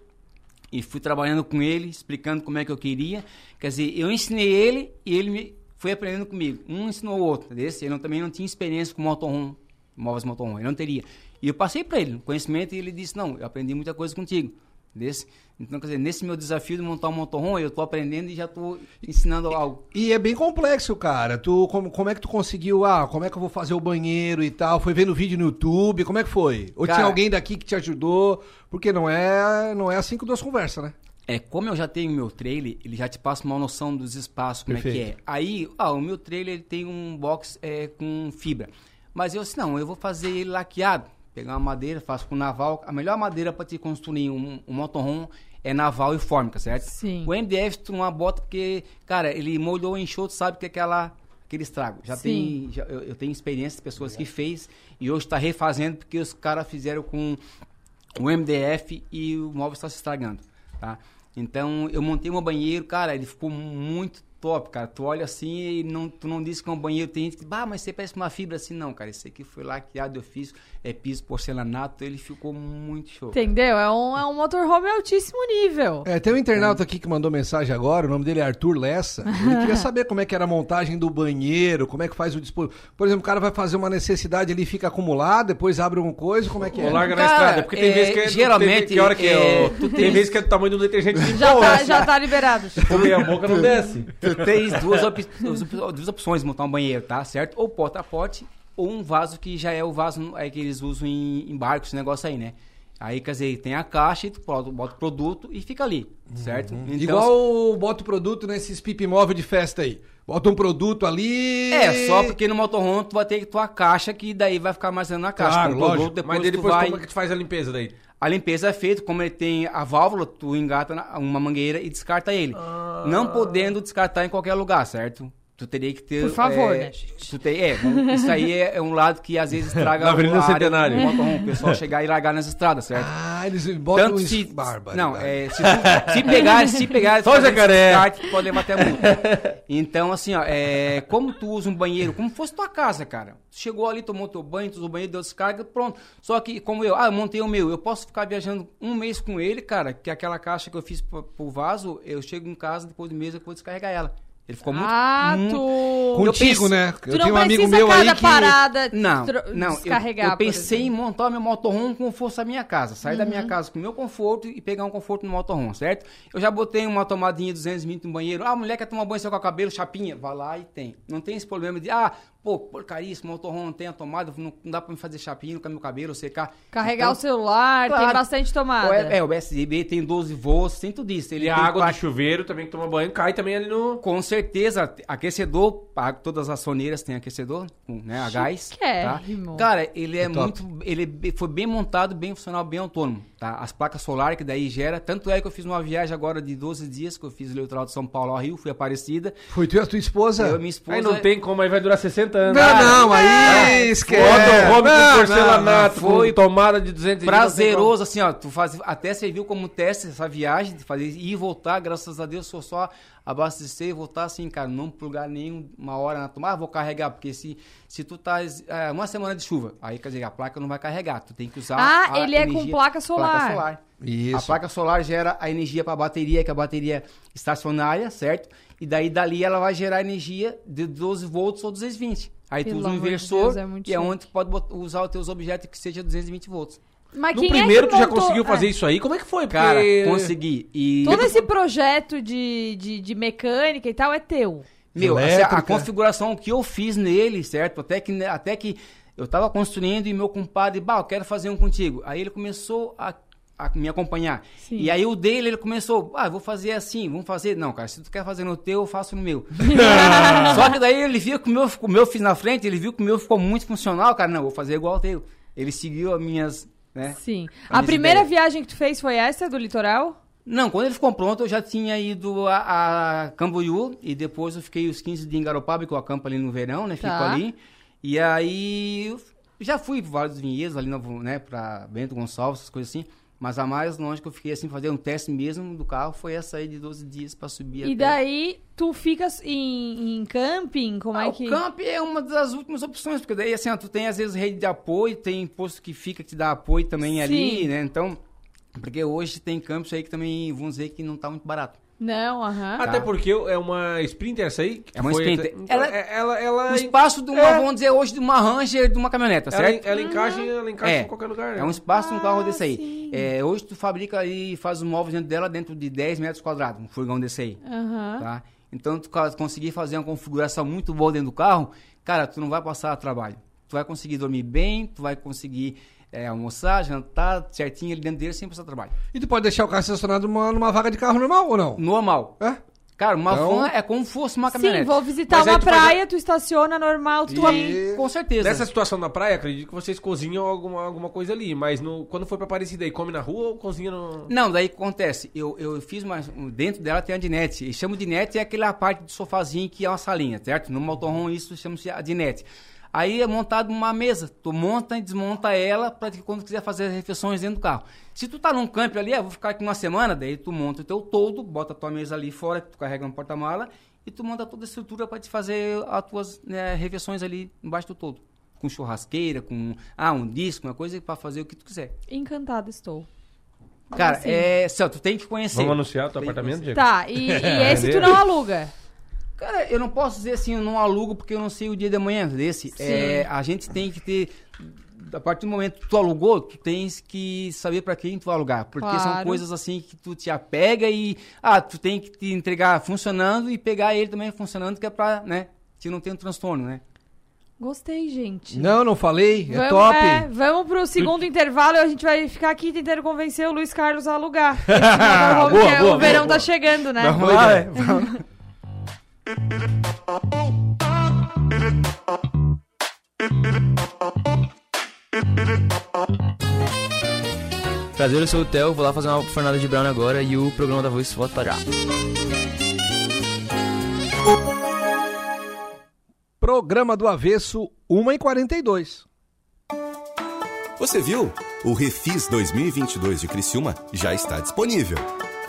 e fui trabalhando com ele, explicando como é que eu queria. Quer dizer, eu ensinei ele e ele me foi aprendendo comigo. Um ensinou o outro. Desse, ele não- também não tinha experiência com motorhome, móveis motorhome, ele não teria. E eu passei para ele o conhecimento e ele disse: Não, eu aprendi muita coisa contigo. Desse. Então, quer dizer, nesse meu desafio de montar um motorhome, eu estou aprendendo e já estou ensinando algo. E é bem complexo, cara. Tu, como, como é que tu conseguiu? Ah, como é que eu vou fazer o banheiro e tal? Foi vendo vídeo no YouTube? Como é que foi? Ou Cara- tinha alguém daqui que te ajudou? Porque não é, não é assim que duas conversas, né? É, como eu já tenho meu trailer, ele já te passa uma noção dos espaços, como é que Perfeito. é. Aí, ah, o meu trailer ele tem um box é, com fibra. Mas eu disse, não, eu vou fazer ele laqueado. Pegar uma madeira, faço com naval. A melhor madeira para te construir um, um motorhome é naval e fórmica, certo? Sim. O MDF tu não bota porque, cara, ele molhou, enxou, tu sabe que é aquela, aquele estrago. Já Sim. tem, já- eu, eu tenho experiência de pessoas que fez e hoje está refazendo porque os caras fizeram com o MDF e o móvel está se estragando, tá? Então, eu montei meu banheiro, cara, ele ficou muito top, cara. Tu olha assim e não, tu não disse que é um banheiro, tem gente que, bah, mas você parece uma fibra assim. Não, cara, esse aqui foi laqueado, eu fiz, é piso porcelanato, ele ficou muito show. Entendeu? É um, é um motorhome altíssimo nível. É, tem um internauta aqui que mandou mensagem agora, o nome dele é Arthur Lessa. Ele queria saber como é que era a montagem do banheiro, como é que faz o dispositivo. Por exemplo, o cara vai fazer uma necessidade ali, fica acumulado, depois abre uma coisa, como é que é? Ou larga na Cara, estrada, porque tem é, vezes que é. geralmente, tem, que hora que é? é, tem tem- vezes que é do tamanho do detergente de Já boa, tá, já tá liberado. Comer a boca não desce. Tu tens duas, op- duas opções montar um banheiro, tá? Certo? Ou porta-pote, ou um vaso que já é o vaso é, que eles usam em, em barcos, esse negócio aí, né? Aí, quer dizer, tem a caixa e tu bota o produto e fica ali, certo? Então, Igual bota o produto nesses pipi móvel de festa aí. Bota um produto ali. É, só porque no motorhome tu vai ter tua caixa que daí vai ficar armazenando na caixa. Claro, Com o produto, lógico. depois Mas daí tu depois vai... como é que tu faz a limpeza daí? A limpeza é feita, como ele tem a válvula, tu engata uma mangueira e descarta ele. Não podendo descartar em qualquer lugar, certo? Tu teria que ter. Por favor, é, né, gente? Tu tem, é, isso aí é, é um lado que às vezes estraga Na Avenida Centenário. o pessoal chegar e largar nas estradas, certo? Ah, eles botam Tanto isso. se, Bárbaro. não, é, se, se pegar, se pegar, Só jacaré. tu pode levar até multa. Então, assim, ó, é, como tu usa um banheiro, como fosse tua casa, cara. Tu chegou ali, tomou teu banho, tu usou o banheiro, deu descarga, pronto. Só que, como eu, ah, eu montei o meu, eu posso ficar viajando um mês com ele, cara, que aquela caixa que eu fiz pro, pro vaso, eu chego em casa, depois do mês eu vou descarregar ela. Ele ficou muito. Ah, tu... Eu Contigo, pensei- né? Tu não precisa cada parada Não, tro- não. Eu, descarregar. eu por pensei em montar meu motorhome como fosse a minha casa. Sair da Uhum. minha casa com o meu conforto e pegar um conforto no motorhome, certo? Eu já botei uma tomadinha 220 no banheiro. Ah, a mulher quer tomar banho só com o cabelo, chapinha. Vai lá e tem. Não tem esse problema de, ah, pô, porcaria, esse motorhome não tem a tomada, não, não dá pra me fazer chapinha com meu cabelo, secar. Carregar Então, o celular, tem claro. bastante tomada. o- É, é, o USB tem 12 volts, tem tudo isso. Ele E a tem água quatro- do chuveiro também que toma banho cai também ali no. com certeza, aquecedor, todas as soneiras têm aquecedor, com, né, a gás. Tá? Cara, ele é, É muito, ele é foi bem montado, bem funcional, bem autônomo, tá? As placas solares que daí gera, tanto é que eu fiz uma viagem agora de 12 dias, que eu fiz o litoral de São Paulo ao Rio, fui Aparecida, Foi tu e a tua esposa? eu minha esposa... Aí não tem como, aí vai durar 60 anos. Não, Ah, não, aí esquece. Com porcelanato, não, foi com tomada de 200 prazeroso, assim, ó, tu faz, até serviu como teste essa viagem, de fazer ir e voltar, graças a Deus, sou só abastecer e voltar assim, cara, não plugar nem uma hora na tomada, ah, vou carregar, porque se, se tu tá é, uma semana de chuva, aí quer dizer, a placa não vai carregar, tu tem que usar Ah, a ele é com energia- placa solar. Placa solar. Isso. A placa solar gera a energia para a bateria, que é a bateria estacionária, certo? E daí dali ela vai gerar energia de 12 volts ou 220. Aí tu Pelo usa um amor de inversor, Deus, é que é onde tu pode usar os teus objetos que seja 220 volts. Mas No quem primeiro é que tu já conseguiu fazer é. isso aí? Como é que foi? Porque... Cara, consegui. E Todo esse projeto de, de, de mecânica e tal é teu. Meu, assim, a Elétrica. configuração que eu fiz nele, certo? Até que, até que eu tava construindo e meu compadre, bah, eu quero fazer um contigo. Aí ele começou a, a me acompanhar. Sim. E aí o dele, ele começou, ah, vou fazer assim, vamos fazer. Não, cara, se tu quer fazer no teu, eu faço no meu. Só que daí ele viu que o meu, o meu fiz na frente, ele viu que o meu ficou muito funcional, cara, não, vou fazer igual o teu. Ele seguiu as minhas, né? Sim. A primeira ideias. viagem que tu fez foi essa do litoral? Não, quando ele ficou pronto, eu já tinha ido a, a Camboriú e depois eu fiquei os 15 dias em Garopaba, que eu acampo ali no verão, né? Fico Tá. ali. E aí já fui para vários vinhedos ali, no, né? Pra Bento Gonçalves, essas coisas assim. Mas a mais longe que eu fiquei assim, fazer um teste mesmo do carro foi essa aí de 12 dias para subir E até- daí tu ficas em, em camping? Como Ah, é que. O camp é uma das últimas opções, porque daí assim, ó, tu tem às vezes rede de apoio, tem posto que fica que te dá apoio também ali, Sim. né? Então, porque hoje tem campos aí que também, vamos dizer que não tá muito barato. Não, aham. Até porque é uma Sprinter essa aí? que É uma foi Sprinter. até- Ela- é- ela, ela, o espaço de uma, É. vamos dizer, hoje de uma Ranger de uma caminhoneta, Ela- certo? ela encaixa- ela encaixa é. em qualquer lugar, né? É um espaço de um Ah, carro desse aí. É, hoje tu fabrica e faz os móveis dentro dela dentro de 10 metros quadrados, um furgão desse aí. Aham. Tá? Então, tu ca- conseguir fazer uma configuração muito boa dentro do carro, cara, tu não vai passar trabalho. Tu vai conseguir dormir bem, tu vai conseguir é, almoçar, jantar certinho ali dentro dele sem passar trabalho. E tu pode deixar o carro estacionado numa, numa vaga de carro normal ou não? Normal. É? Cara, uma Então- van é como se fosse uma Sim, caminhonete. vou visitar Mas aí uma tu faz a- praia, tu estaciona normal, tu E- Com certeza. Nessa situação na praia, acredito que vocês cozinham alguma, alguma coisa ali. Mas no, quando for pra Aparecida aí, come na rua ou cozinha no... Não, daí o que acontece, eu, eu fiz mais. Dentro dela tem a dinette. E chamo de net é aquela parte do sofazinho que é uma salinha, certo? No motorhome isso chama-se a dinette. Aí é montado uma mesa. Tu monta e desmonta ela para que quando quiser fazer as refeições dentro do carro. Se tu tá num camp ali, ah, vou ficar aqui uma semana, daí tu monta o teu todo, bota a tua mesa ali fora, que tu carrega no porta-mala, e tu monta toda a estrutura para te fazer as tuas né, refeições ali embaixo do todo. Com churrasqueira, com ah, um disco, uma coisa para fazer o que tu quiser. Encantada estou. Cara, Assim. é. Céu, tu tem que conhecer. Vamos anunciar o teu apartamento. Diego? Tá, e, e esse tu não aluga? Cara, eu não posso dizer assim, eu não alugo porque eu não sei o dia de amanhã desse. É, a gente tem que ter. A partir do momento que tu alugou, tu tens que saber pra quem tu vai alugar. Porque são Claro. coisas assim que tu te apega e. Ah, tu tem que te entregar funcionando e pegar ele também funcionando, que é pra, né? Que não tem um transtorno, né? Gostei, gente. Não, não falei. É Vamos, top. é, vamos pro segundo intervalo e a gente vai ficar aqui tentando convencer o Luiz Carlos a alugar. Boa, boa, o verão boa, tá chegando, né? Vamos lá, é. Prazer, eu sou o Theo, vou lá fazer uma fornada de brown agora e o programa da Voice volta pra já. Programa do Avesso, 1h42. Você viu? O Refis 2022 de Criciúma já está disponível.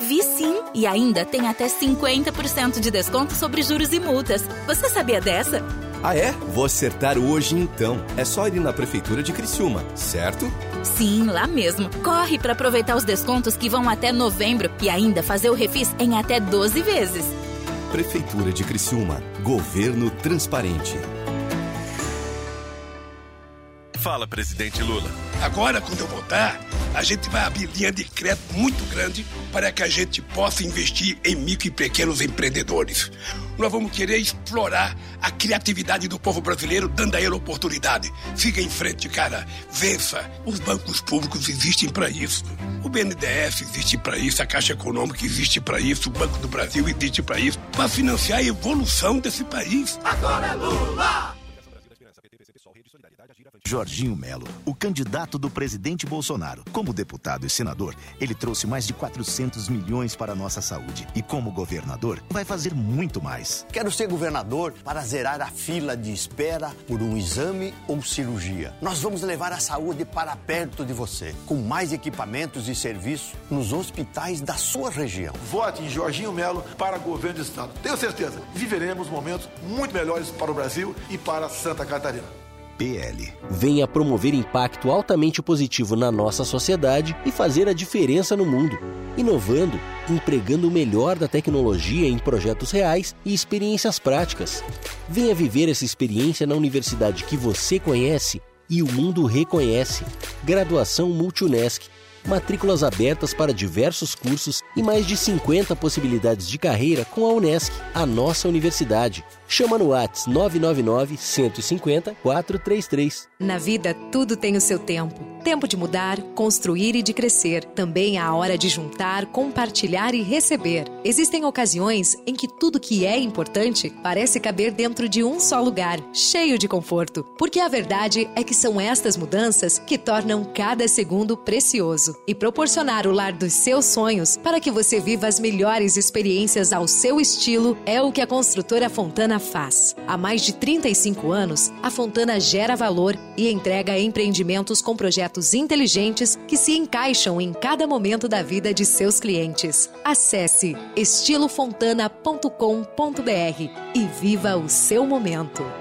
Vi sim, e ainda tem até 50% de desconto sobre juros e multas. Você sabia dessa? Ah é? Vou acertar hoje então. É só ir na Prefeitura de Criciúma, certo? Sim, lá mesmo. Corre para aproveitar os descontos que vão até novembro e ainda fazer o refis em até 12 vezes. Prefeitura de Criciúma. Governo transparente. Fala, presidente Lula. Agora, quando eu voltar, a gente vai abrir linha de crédito muito grande para que a gente possa investir em micro e pequenos empreendedores. Nós vamos querer explorar a criatividade do povo brasileiro, dando a ele oportunidade. Siga em frente, cara. Vença. Os bancos públicos existem para isso. O BNDES existe para isso, a Caixa Econômica existe para isso, o Banco do Brasil existe para isso, para financiar a evolução desse país. Agora é Lula! Jorginho Melo, o candidato do presidente Bolsonaro. Como deputado e senador, ele trouxe mais de 400 milhões para a nossa saúde. E como governador, vai fazer muito mais. Quero ser governador para zerar a fila de espera por um exame ou cirurgia. Nós vamos levar a saúde para perto de você, com mais equipamentos e serviços nos hospitais da sua região. Vote em Jorginho Melo para governo do Estado. Tenho certeza, viveremos momentos muito melhores para o Brasil e para Santa Catarina. PL. venha promover impacto altamente positivo na nossa sociedade e fazer a diferença no mundo, inovando, empregando o melhor da tecnologia em projetos reais e experiências práticas. Venha viver essa experiência na universidade que você conhece e o mundo reconhece. Graduação Multunesc. Matrículas abertas para diversos cursos e mais de 50 possibilidades de carreira com a Unesc, a nossa universidade. Chama no Whats 999 150 433. Na vida, tudo tem o seu tempo. Tempo de mudar, construir e de crescer. Também há a hora de juntar, compartilhar e receber. Existem ocasiões em que tudo que é importante parece caber dentro de um só lugar, cheio de conforto. Porque a verdade é que são estas mudanças que tornam cada segundo precioso. E proporcionar o lar dos seus sonhos para que você viva as melhores experiências ao seu estilo é o que a construtora Fontana faz. Há mais de 35 anos, a Fontana gera valor e entrega empreendimentos com projetos inteligentes que se encaixam em cada momento da vida de seus clientes. Acesse estilofontana.com.br e viva o seu momento.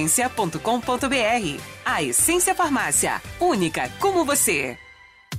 essência.com.br. A Essência Farmácia, única como você.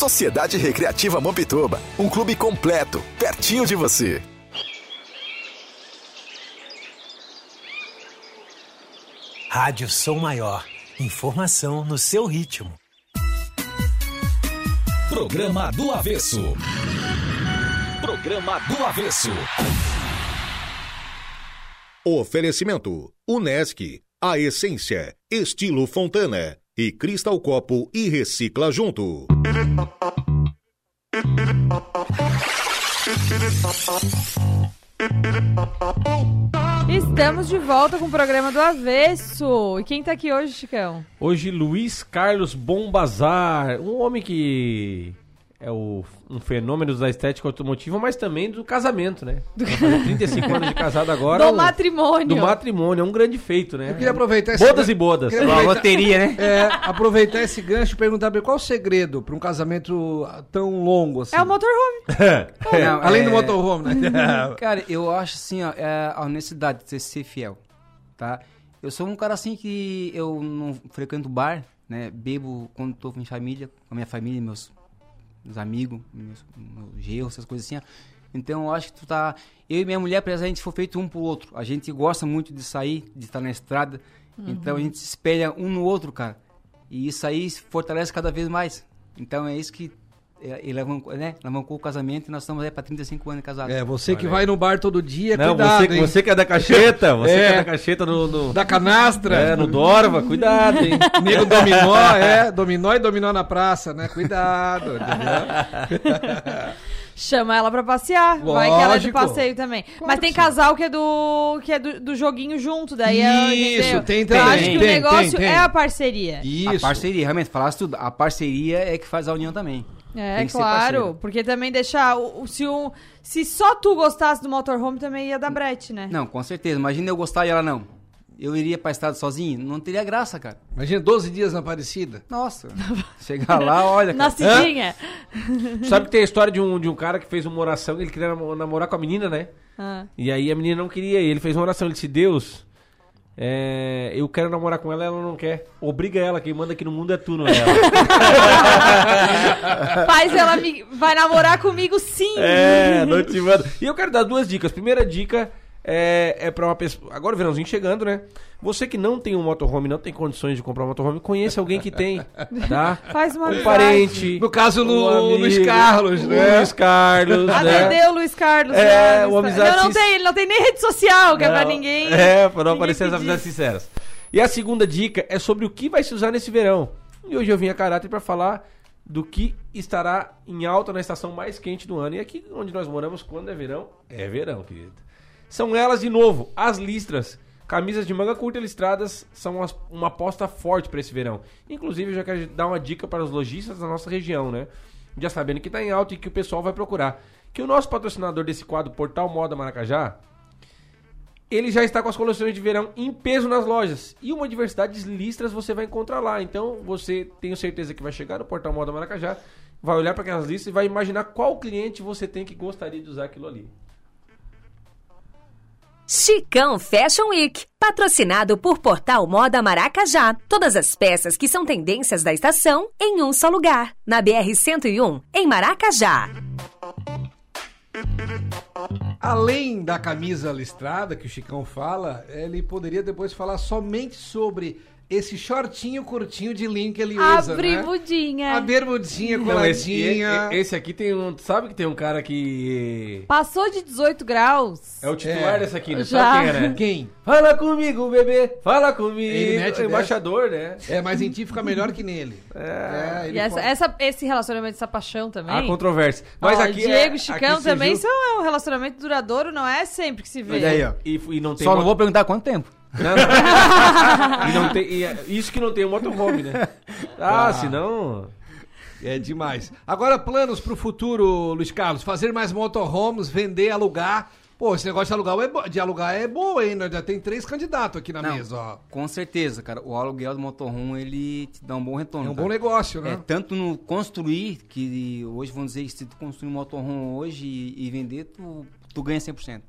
Sociedade Recreativa Mampituba, um clube completo, pertinho de você. Rádio Som Maior. Informação no seu ritmo. Programa do Avesso. Programa do Avesso. Oferecimento: Unesc, a essência, estilo Fontana e Cristal Copo e Recicla Junto. Estamos de volta com o programa do Avesso. E quem tá aqui hoje, Chicão? Hoje, Luiz Carlos Bombazar, um homem que é o, um fenômeno da estética automotiva, mas também do casamento, né? Do... 35 anos de casado agora. Do um, matrimônio. Do matrimônio, é um grande feito, né? Eu queria aproveitar esse Bodas e bodas. Uma loteria, né? É, aproveitar esse gancho e perguntar qual o segredo para um casamento tão longo assim? É o motorhome. é, não, além é... do motorhome, né? Cara, eu acho assim, ó, é a honestidade de ser fiel, tá? Eu sou um cara assim que eu não frequento bar, né? Bebo quando tô em família, com a minha família, meus meus amigos, meus, meus gerros, essas coisas assim. Então eu acho que tu tá. Eu e minha mulher, pra a gente for feito um pro outro. A gente gosta muito de sair, de estar na estrada. Uhum. Então a gente se espelha um no outro, cara. E isso aí fortalece cada vez mais. Então é isso que ele alavancou, né? alavancou o casamento e nós estamos aí para 35 anos casados. É, você que vai no bar todo dia, Não, cuidado, você, você que é da cacheta, você é, que é da cacheta no, no... Da canastra. É, no Dorva, cuidado, hein? Nego dominó, é, dominó e dominó na praça, né? Cuidado, Chama ela pra passear. Lógico. Vai que ela é de passeio também. Claro Mas tem casal que é do que é do, do joguinho junto, daí é, Isso, tem, tem. Eu acho tem, que tem, o negócio tem, é a parceria. Isso. A parceria, realmente, falasse tudo. A parceria é que faz a união também. É, claro, porque também deixar. Se, um, se só tu gostasse do motorhome, também ia dar brete, né? Não, com certeza. Imagina eu gostar e ela não. eu iria pra estrada sozinho? Não teria graça, cara. Imagina 12 dias na Aparecida. Nossa. Chegar lá, olha. Na cidinha. Sabe que tem a história de um, de um cara que fez uma oração, ele queria namo- namorar com a menina, né? Ah. E aí a menina não queria, e ele fez uma oração, ele disse, Deus, é, eu quero namorar com ela, ela não quer. Obriga ela, quem manda aqui no mundo é tu, não é ela. Faz ela me... vai namorar comigo sim. É, não te mando. E eu quero dar duas dicas. Primeira dica é, é pra uma pessoa. Agora o verãozinho chegando, né? Você que não tem um motorhome, não tem condições de comprar um motorhome, conheça alguém que tem, tá? Faz uma Um parente. No caso, um Lu- Luiz Carlos, o né? Luiz Carlos, né? Atendeu o Luiz Carlos. É, né, o amizade Não, não tem, ele não tem nem rede social, que é pra ninguém. É, pra não ninguém aparecer as amizades sinceras. E a segunda dica é sobre o que vai se usar nesse verão. E hoje eu vim a caráter pra falar do que estará em alta na estação mais quente do ano. E aqui onde nós moramos, quando é verão, é verão, querido. São elas, de novo, as listras. Camisas de manga curta listradas são uma aposta forte para esse verão. Inclusive, eu já quero dar uma dica para os lojistas da nossa região, né? Já sabendo que está em alta e que o pessoal vai procurar. Que o nosso patrocinador desse quadro, Portal Moda Maracajá, ele já está com as coleções de verão em peso nas lojas. E uma diversidade de listras você vai encontrar lá. Então, você tenho certeza que vai chegar no Portal Moda Maracajá, vai olhar para aquelas listas e vai imaginar qual cliente você tem que gostaria de usar aquilo ali. Chicão Fashion Week, patrocinado por Portal Moda Maracajá. Todas as peças que são tendências da estação em um só lugar. Na BR-101, em Maracajá. Além da camisa listrada que o Chicão fala, ele poderia depois falar somente sobre esse shortinho curtinho de linho que ele A usa, né? bermudinha. A bermudinha Não, esse, coladinha. e- e- esse aqui tem um. Sabe que tem um cara que. Passou de 18 graus. É o titular É. dessa aqui, né? Já. Sabe quem é, né? Quem? Fala comigo, bebê. Fala comigo. Ele mete É embaixador, né? É, mas em ti fica melhor que nele. É, E ele essa, pode- essa- esse relacionamento, essa paixão também. Há controvérsia. Mas Ó, aqui. Diego é, e Chicão aqui também surgiu- são é um relacionamento duradouro, não é sempre que se vê. Olha aí, ó. E, e não tem Só não moto- vou perguntar quanto tempo. Não, não. e não tem, e é- isso que não tem o motorhome, né? Ah, Ah. senão. É demais. Agora, planos pro futuro, Luiz Carlos. Fazer mais motorhomes, vender, alugar. Pô, esse negócio de alugar é, bo- de alugar é bom, hein? Nós Já tem três candidatos aqui na Não, mesa, ó. Com certeza, cara. O aluguel do motorhome, ele te dá um bom retorno. É um cara. bom negócio, né? É, tanto no construir, que hoje, vamos dizer, que se tu construir um motorhome hoje e, e vender, tu, tu ganha 100%.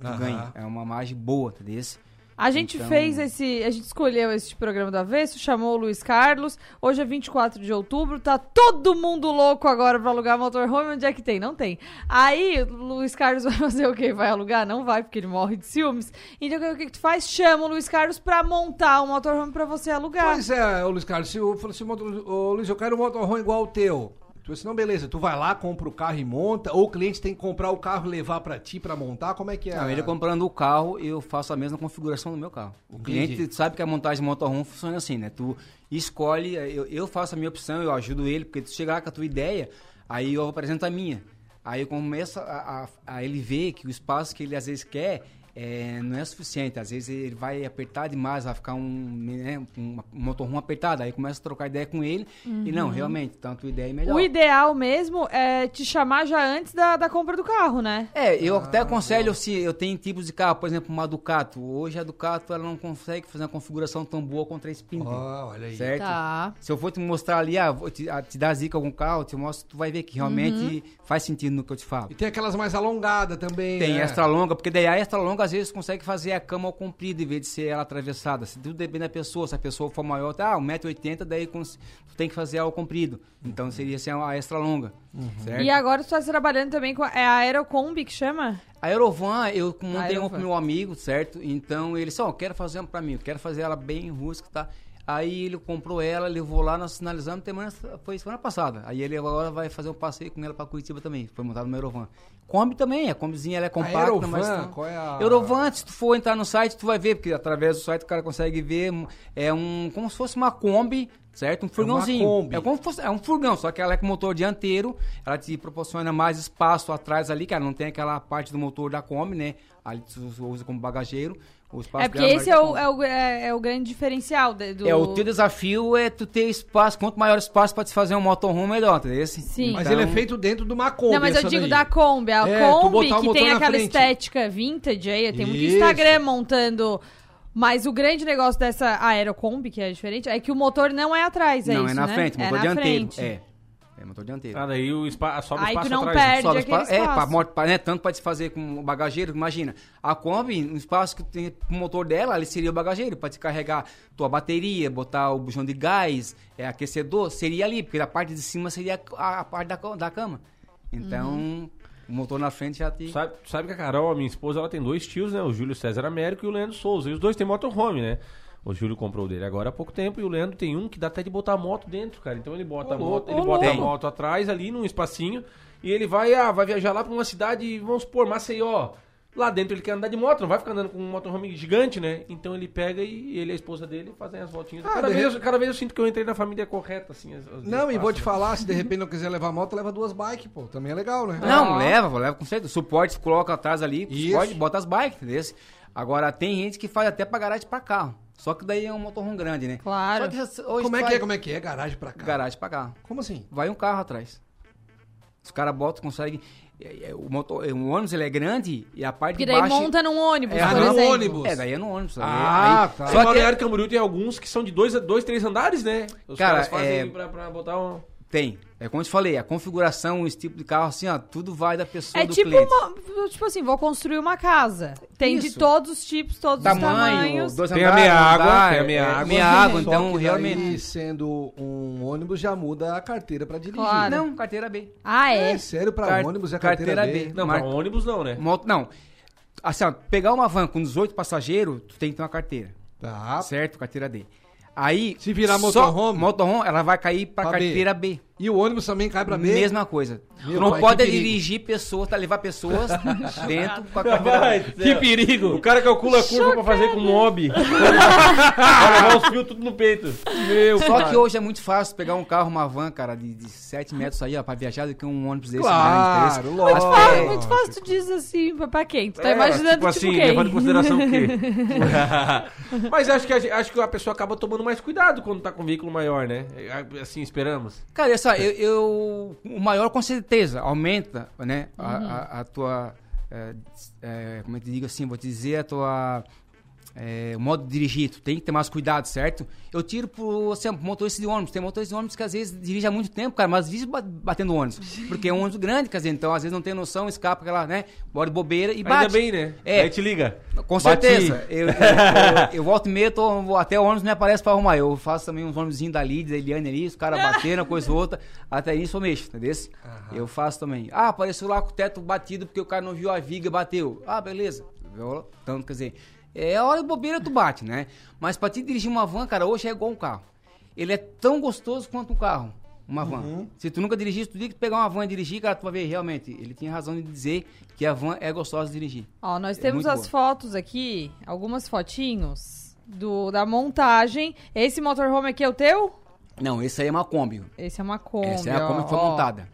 Tu Aham. ganha. É uma margem boa, tá desse? A gente Então- fez esse. A gente escolheu esse programa do Avesso, chamou o Luiz Carlos. Hoje é 24 de outubro, tá todo mundo louco agora pra alugar motorhome. Onde é que tem? Não tem. Aí, o Luiz Carlos vai fazer o quê? Vai alugar? Não vai, porque ele morre de ciúmes. Então, o que, que tu faz? Chama o Luiz Carlos pra montar um motorhome pra você alugar. Pois é, ô Luiz Carlos, se eu assim, motor- ô, Luiz, eu quero um motorhome igual o teu. Tu disse, não, beleza, tu vai lá, compra o carro e monta, ou o cliente tem que comprar o carro e levar pra ti pra montar, como é que é? Não, ele comprando o carro, eu faço a mesma configuração do meu carro. O Entendi. cliente sabe que a montagem motorhome funciona assim, né? Tu escolhe, eu, eu faço a minha opção, eu ajudo ele, porque tu chegar com a tua ideia, aí eu apresento a minha. Aí eu começo a, a- a ele ver que o espaço que ele às vezes quer é, não é suficiente. Às vezes ele vai apertar demais, vai ficar um, né, um, um motorhome apertado. Aí começa a trocar ideia com ele e não, Uhum. realmente, então a tua ideia é melhor. O ideal mesmo é te chamar já antes da, da compra do carro, né? É, eu até aconselho se eu tenho tipos de carro, por exemplo, uma Ducato. Hoje a Ducato ela não consegue fazer uma configuração tão boa com três pintas. olha aí. Certo? Tá. Se eu for te mostrar ali, ah, vou te, ah, te dar zica algum carro, te mostro, tu vai ver que realmente Uhum. faz sentido no que eu te falo. E tem aquelas mais alongadas também, Tem né? extra longa, porque daí a extra longa às vezes consegue fazer a cama ao comprido em vez de ser ela atravessada. Se tudo depende da pessoa, se a pessoa for maior, tá, ah, 1,80m, daí tem que fazer ao comprido. Então seria assim a extra longa. Certo? E agora tu tá trabalhando também com. a- É a Aerocombi que chama? A Aerovan, eu montei uma com meu amigo, certo? Então ele disse, ó, eu quero fazer uma pra mim, eu quero fazer ela bem rústica, tá? Aí ele comprou ela, levou lá, nós sinalizamos, semana, foi semana passada. Aí ele agora vai fazer um passeio com ela pra Curitiba também, foi montado no Aerovan. Kombi também, a Kombizinha ela é compacta, Aerovan, mas... não- qual é a- Aerovan, se tu for entrar no site, tu vai ver, porque através do site o cara consegue ver, é um, como se fosse uma Kombi, certo? Um furgãozinho. Kombi. É como se fosse, é um furgão, só que ela é com motor dianteiro, ela te proporciona mais espaço atrás ali, cara, não tem aquela parte do motor da Kombi, né? Ali tu usa como bagageiro. O espaço É porque esse é o, é, o, é, é o grande diferencial de- do. É, o teu desafio é tu ter espaço, quanto maior espaço pra te fazer um motorhome, melhor, tá esse? Sim. Mas ele é feito dentro de uma Kombi, Não, mas eu digo daí. da Kombi. A É, Kombi que tem aquela frente. estética vintage aí. Tem muito. Instagram montando Mas o grande negócio dessa Aerocombi, que é diferente, é que o motor não é atrás, é não, isso, é na né? frente, é motor na dianteiro. frente. É. É motor dianteiro. Ah, daí o espaço, sobe Aí tu espaço não atrás. né? perde Sobe aquele espaço. É, pra, né, tanto pode se fazer com o bagageiro, imagina. A Kombi, no espaço que tem o motor dela, ali seria o bagageiro. Pode carregar tua bateria, botar o bujão de gás, é, aquecedor, seria ali, porque a parte de cima seria a, a parte da, da cama. Então, Uhum. o motor na frente já te... Sabe, sabe que a Carol, a minha esposa, ela tem dois tios, né? O Júlio César Américo e o Leandro Souza. E os dois têm motorhome, né? O Júlio comprou o dele agora há pouco tempo e o Leandro tem um que dá até de botar a moto dentro, cara. Então ele bota, a, moto, ele bota a moto atrás ali num espacinho e ele vai, ah, vai viajar lá pra uma cidade, vamos supor, Maceió. Lá dentro ele quer andar de moto, não vai ficar andando com um motorhome gigante, né? Então ele pega e ele e a esposa dele fazem as voltinhas. Ah, cada, de vez, re- eu- cada vez eu sinto que eu entrei na família correta, assim. As, as Não, e vou te falar, se de repente não quiser levar moto, leva duas bikes, pô. Também é legal, né? Não, leva, leva com certeza. Suporte, coloca atrás ali, Isso. suporte, bota as bikes, entendeu? Agora, tem gente que faz até pra garagem pra carro. Só que daí é um motorhome grande, né? Claro. Só que essa- hoje Como é que é, como é que é? Garagem pra cá. Garagem pra carro. Como assim? Vai um carro atrás. Os caras botam, conseguem... é, é, O, motor, o ônibus ele é grande e a parte Porque de daí baixo... monta num ônibus, é, no exemplo. ônibus. É, daí é no ônibus. Ah, aí- tá. Só que Balneário Camboriú tem alguns que são de dois, dois três andares, né? Os Cara, caras fazem é- pra, pra botar um... tem. É como eu te falei, a configuração, esse tipo de carro, assim, ó, tudo vai da pessoa É do tipo cliente. uma, tipo assim, vou construir uma casa. Tem de Isso. todos os tipos, todos os Tamanho, tamanhos. dois Tem a andares, meia um água, andar, tem a meia é, água. Meia água, Só então que realmente... daí, sendo um ônibus, já muda a carteira pra dirigir. Claro. Não, carteira B. Ah, é? É sério, pra Car- ônibus é carteira, carteira B. B. Não, Marca- pra ônibus não, né? Moto, não. Assim, ó, pegar uma van com 18 passageiros, tu tem que ter uma carteira. Tá. Certo? Carteira D. Aí. Se virar motorhome? Motorhome, ela vai cair pra, Pra B. carteira B. E o ônibus também cai pra B? Mesma coisa. Meu tu não pai, pode dirigir pessoas, tá? Levar pessoas dentro com a B. Que perigo! O cara calcula a curva pra fazer com mob. Vai levar os fios tudo no peito. Meu Só pai. que hoje é muito fácil pegar um carro, uma van, cara, de, de 7 metros aí, ó, pra viajar do que um ônibus desse Claro, grande. lógico. Mas, Fala, é, muito fácil tu diz assim, pra- pra quem? Tu tá É, imaginando tipo tipo, assim, quem? levando em consideração o quê? Mas acho que, a, acho que a pessoa acaba tomando mais cuidado quando tá com um veículo maior, né? É, Assim, esperamos. Cara, essa, eu, eu- o maior com certeza aumenta, né, a, a- a tua, é, é, como é que eu digo assim, vou te dizer a tua é, o modo de dirigir, tu tem que ter mais cuidado, certo? Eu tiro por, assim, motorista de ônibus, tem motorista de ônibus que às vezes dirige há muito tempo, cara, mas vive ba- batendo ônibus, porque é um ônibus grande, quer dizer, então às vezes não tem noção, escapa aquela, né, bora de bobeira e bate. Ainda bem, né? É. Aí te liga. Com Bati. certeza. Eu, eu, eu- eu volto e meia, tô- até o ônibus me aparece pra arrumar. Eu faço também uns ônibusinhos da Lidia, da Eliane ali, os caras batendo, uma coisa ou outra. Até isso eu mexo, entendeu? Eu faço também. Ah, apareceu lá com o teto batido porque o cara não viu a viga e bateu. Ah, beleza. Então, quer dizer, é a hora de bobeira tu bate, né? Mas pra te dirigir uma van, cara, hoje é igual um carro. Ele é tão gostoso quanto um carro. Uma van. Uhum. Se tu nunca dirigiste, tu diga que pegar uma van e dirigir, cara, tu vai ver realmente. Ele tinha razão de dizer que a van é gostosa de dirigir. Ó, nós É temos as fotos aqui, algumas fotinhos do, da montagem. Esse motorhome aqui é o teu? Não, esse aí é uma Kombi. Esse é uma Kombi, Essa é a Kombi ó, que foi ó. montada.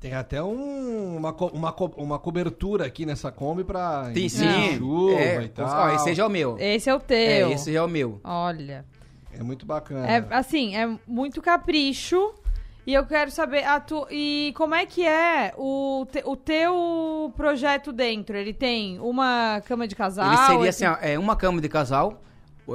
Tem até um- uma, co- uma, co- uma cobertura aqui nessa Kombi pra Tem sim. chuva É, e tal. ó, esse já é o meu. Esse é o teu. É, esse já é o meu. Olha. É muito bacana. É, assim, é muito capricho. E eu quero saber, a tu, e como é que é o, te- o teu projeto dentro? Ele tem uma cama de casal? ele seria assim, ó, é uma cama de casal.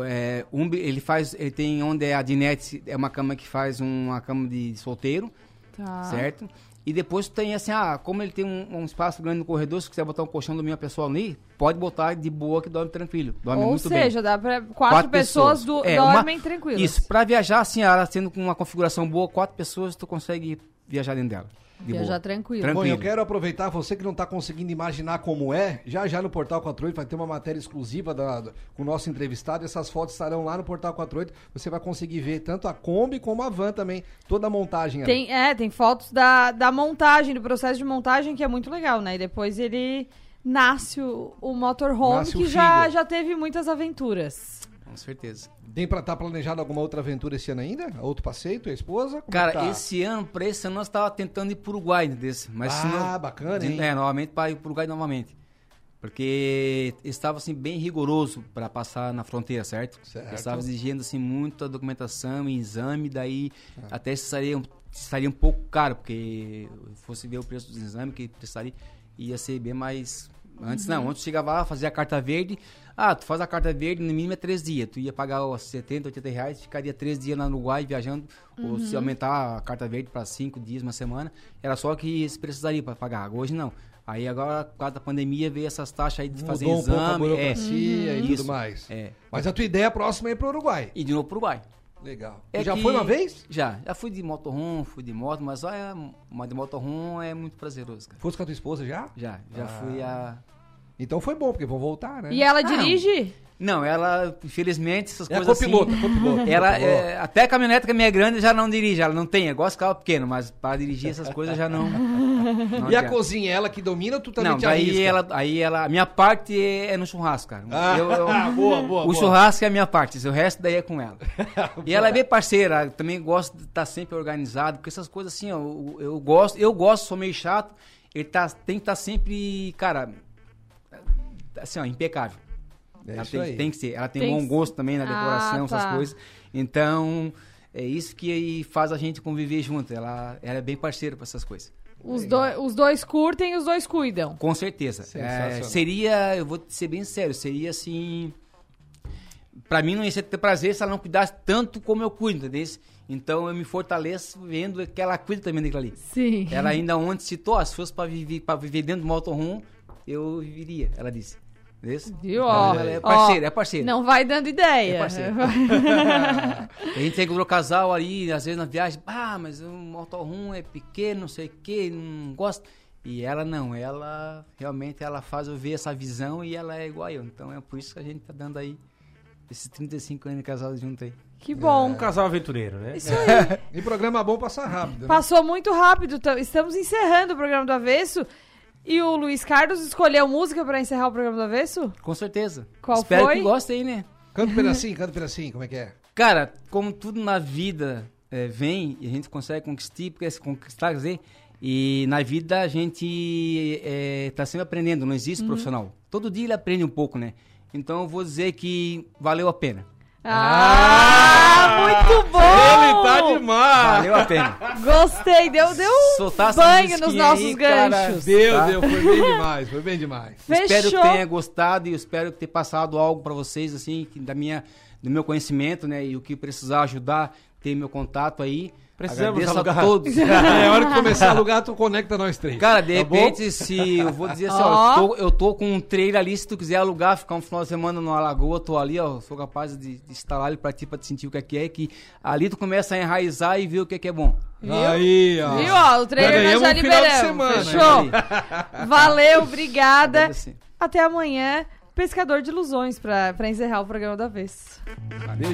É, um, ele faz, ele tem onde é a dinette, é uma cama que faz uma cama de solteiro, Tá. certo? E depois tem assim, ah, como ele tem um, um espaço grande no corredor, se quiser botar um colchão do meu pessoal ali, pode botar de boa que dorme tranquilo, dorme Ou muito bem. seja, dá pra quatro, pessoas, do, É, uma- dormem tranquilas. Isso, pra viajar assim, ela sendo com uma configuração boa, quatro pessoas, tu consegue viajar dentro dela. de Viajar boa. tranquilo. Bom, Tranquilo. eu quero aproveitar, você que não está conseguindo imaginar como é, já já no Portal 48 vai ter uma matéria exclusiva da- da- com o nosso entrevistado. Essas fotos estarão lá no Portal 48. Você vai conseguir ver tanto a Kombi como a van também, toda a montagem ali. Tem, é, tem fotos da, da montagem, do processo de montagem, que é muito legal, né? E depois ele nasce o, o motorhome, Nasce o que já, já teve muitas aventuras. Com certeza. Tem pra estar planejado alguma outra aventura esse ano ainda? Outro passeio, tua esposa? Como Cara, tá? esse ano, pra esse ano, nós tava tentando ir pro Uruguai desse. Mas Ah, não- bacana, hein? É, novamente para ir pro Uruguai novamente. Porque estava assim bem rigoroso para passar na fronteira, certo? Certo. Estava exigindo assim muita documentação e exame, daí Ah. até estaria, estaria um pouco caro, porque fosse ver o preço dos exames que precisaria, ia ser bem mais Antes não, antes chegava lá, fazia a carta verde. Ah, tu faz a carta verde, no mínimo é três dias. Tu ia pagar os 70, 80 reais, ficaria três dias lá no Uruguai viajando. Ou se Uhum. aumentar a carta verde para cinco dias, uma semana, era só que se precisaria para pagar. Hoje não. Aí agora, por causa da pandemia, veio essas taxas aí de Mudou fazer um pouco a exame. burocracia é, e tudo isso, mais. É. Mas a tua ideia próxima é ir pro Uruguai. E de novo pro Uruguai. Legal. É já foi uma vez? Já. Já fui de motorhome, fui de moto, mas olha, mas de motorhome é muito prazeroso, cara. Fosse com a tua esposa já? Já. Já Ah. fui a... Então foi bom, porque vão voltar, né? E ela Ah, dirige? Não, ela, infelizmente, essas É a coisas copilota, assim... copilota. Ela, é, até a caminhonete que é minha grande já não dirige, ela não tem, eu gosto de carro pequeno, mas para dirigir essas coisas já não... não e a cozinha, ela que domina ou tu também Não, te daí arrisca? ela, aí ela, a minha parte é, é no churrasco, cara. Ah, boa, boa, O boa. churrasco é a minha parte, o resto daí é com ela. e ela é bem parceira, eu também gosto de estar sempre organizado, porque essas coisas assim, ó, eu, eu gosto, eu gosto, sou meio chato, ele tá, tem que estar sempre, cara, assim, ó, impecável. É ela isso tem, aí. tem que ser, ela tem, Tem bom gosto também na Ah, decoração, tá. essas coisas. Então, é isso que faz a gente conviver junto. Ela, ela é bem parceira para essas coisas. Os, doi- os dois curtem e os dois cuidam. Com certeza. É, seria, eu vou ser bem sério, seria assim. Pra mim não ia ser ter prazer se ela não cuidasse tanto como eu cuido, entendeu? Então eu me fortaleço vendo que ela cuida também daquilo ali. Sim. Ela ainda ontem citou, se fosse pra viver, pra viver dentro do motorhome, eu viveria, ela disse. Entendeu? Viu? Ó, ela é ó, parceira, é parceira. Não vai dando ideia. É parceiro. A gente encontrou casal ali, às vezes na viagem, ah, mas o motorhome é pequeno, não sei o que, não gosto. E ela não, ela realmente ela faz eu ver essa visão e ela é igual a eu. Então é por isso que a gente tá dando aí esses 35 anos de casado junto aí. Que bom. Um casal aventureiro, né? Isso aí. E programa bom passa rápido. né? Passou muito rápido. tam- Estamos encerrando o programa do Avesso. E o Luiz Carlos escolheu música pra encerrar o programa do Avesso? Com certeza. Qual Espero foi? que gostem, né? Canta um pedacinho, canta um pedacinho, como é que é? Cara, como tudo na vida é, vem e a gente consegue conquistar, porque se conquistar, quer dizer, e na vida a gente é, tá sempre aprendendo, não existe Uhum. profissional. Todo dia ele aprende um pouco, né? Então eu vou dizer que valeu a pena. Ah, muito bom! Ele tá demais! Valeu a pena. Gostei, deu, deu um banho nos nossos aí, cara. ganchos. Deu, Tá. deu, foi bem demais, foi bem demais. Espero que Fechou. tenha gostado e espero ter passado algo pra vocês, assim, da minha, do meu conhecimento, né? E o que precisar ajudar, ter meu contato aí. Precisamos Agradeço alugar. a todos. É hora que começar a alugar, tu conecta nós três. Cara, de Tá bom? repente, se eu vou dizer assim, ó, Ó. eu tô, eu tô com um trailer ali, se tu quiser alugar, ficar um final de semana numa lagoa, tô ali, ó, sou capaz de, de instalar ali pra ti, pra te sentir o que é que é, que ali tu começa a enraizar e ver o que é que é bom. Aí, ó. Viu, ó, o trailer Já nós já um liberamos. semana, Fechou. Valeu, obrigada. Até amanhã. Pescador de ilusões pra, pra encerrar o programa da vez. Valeu.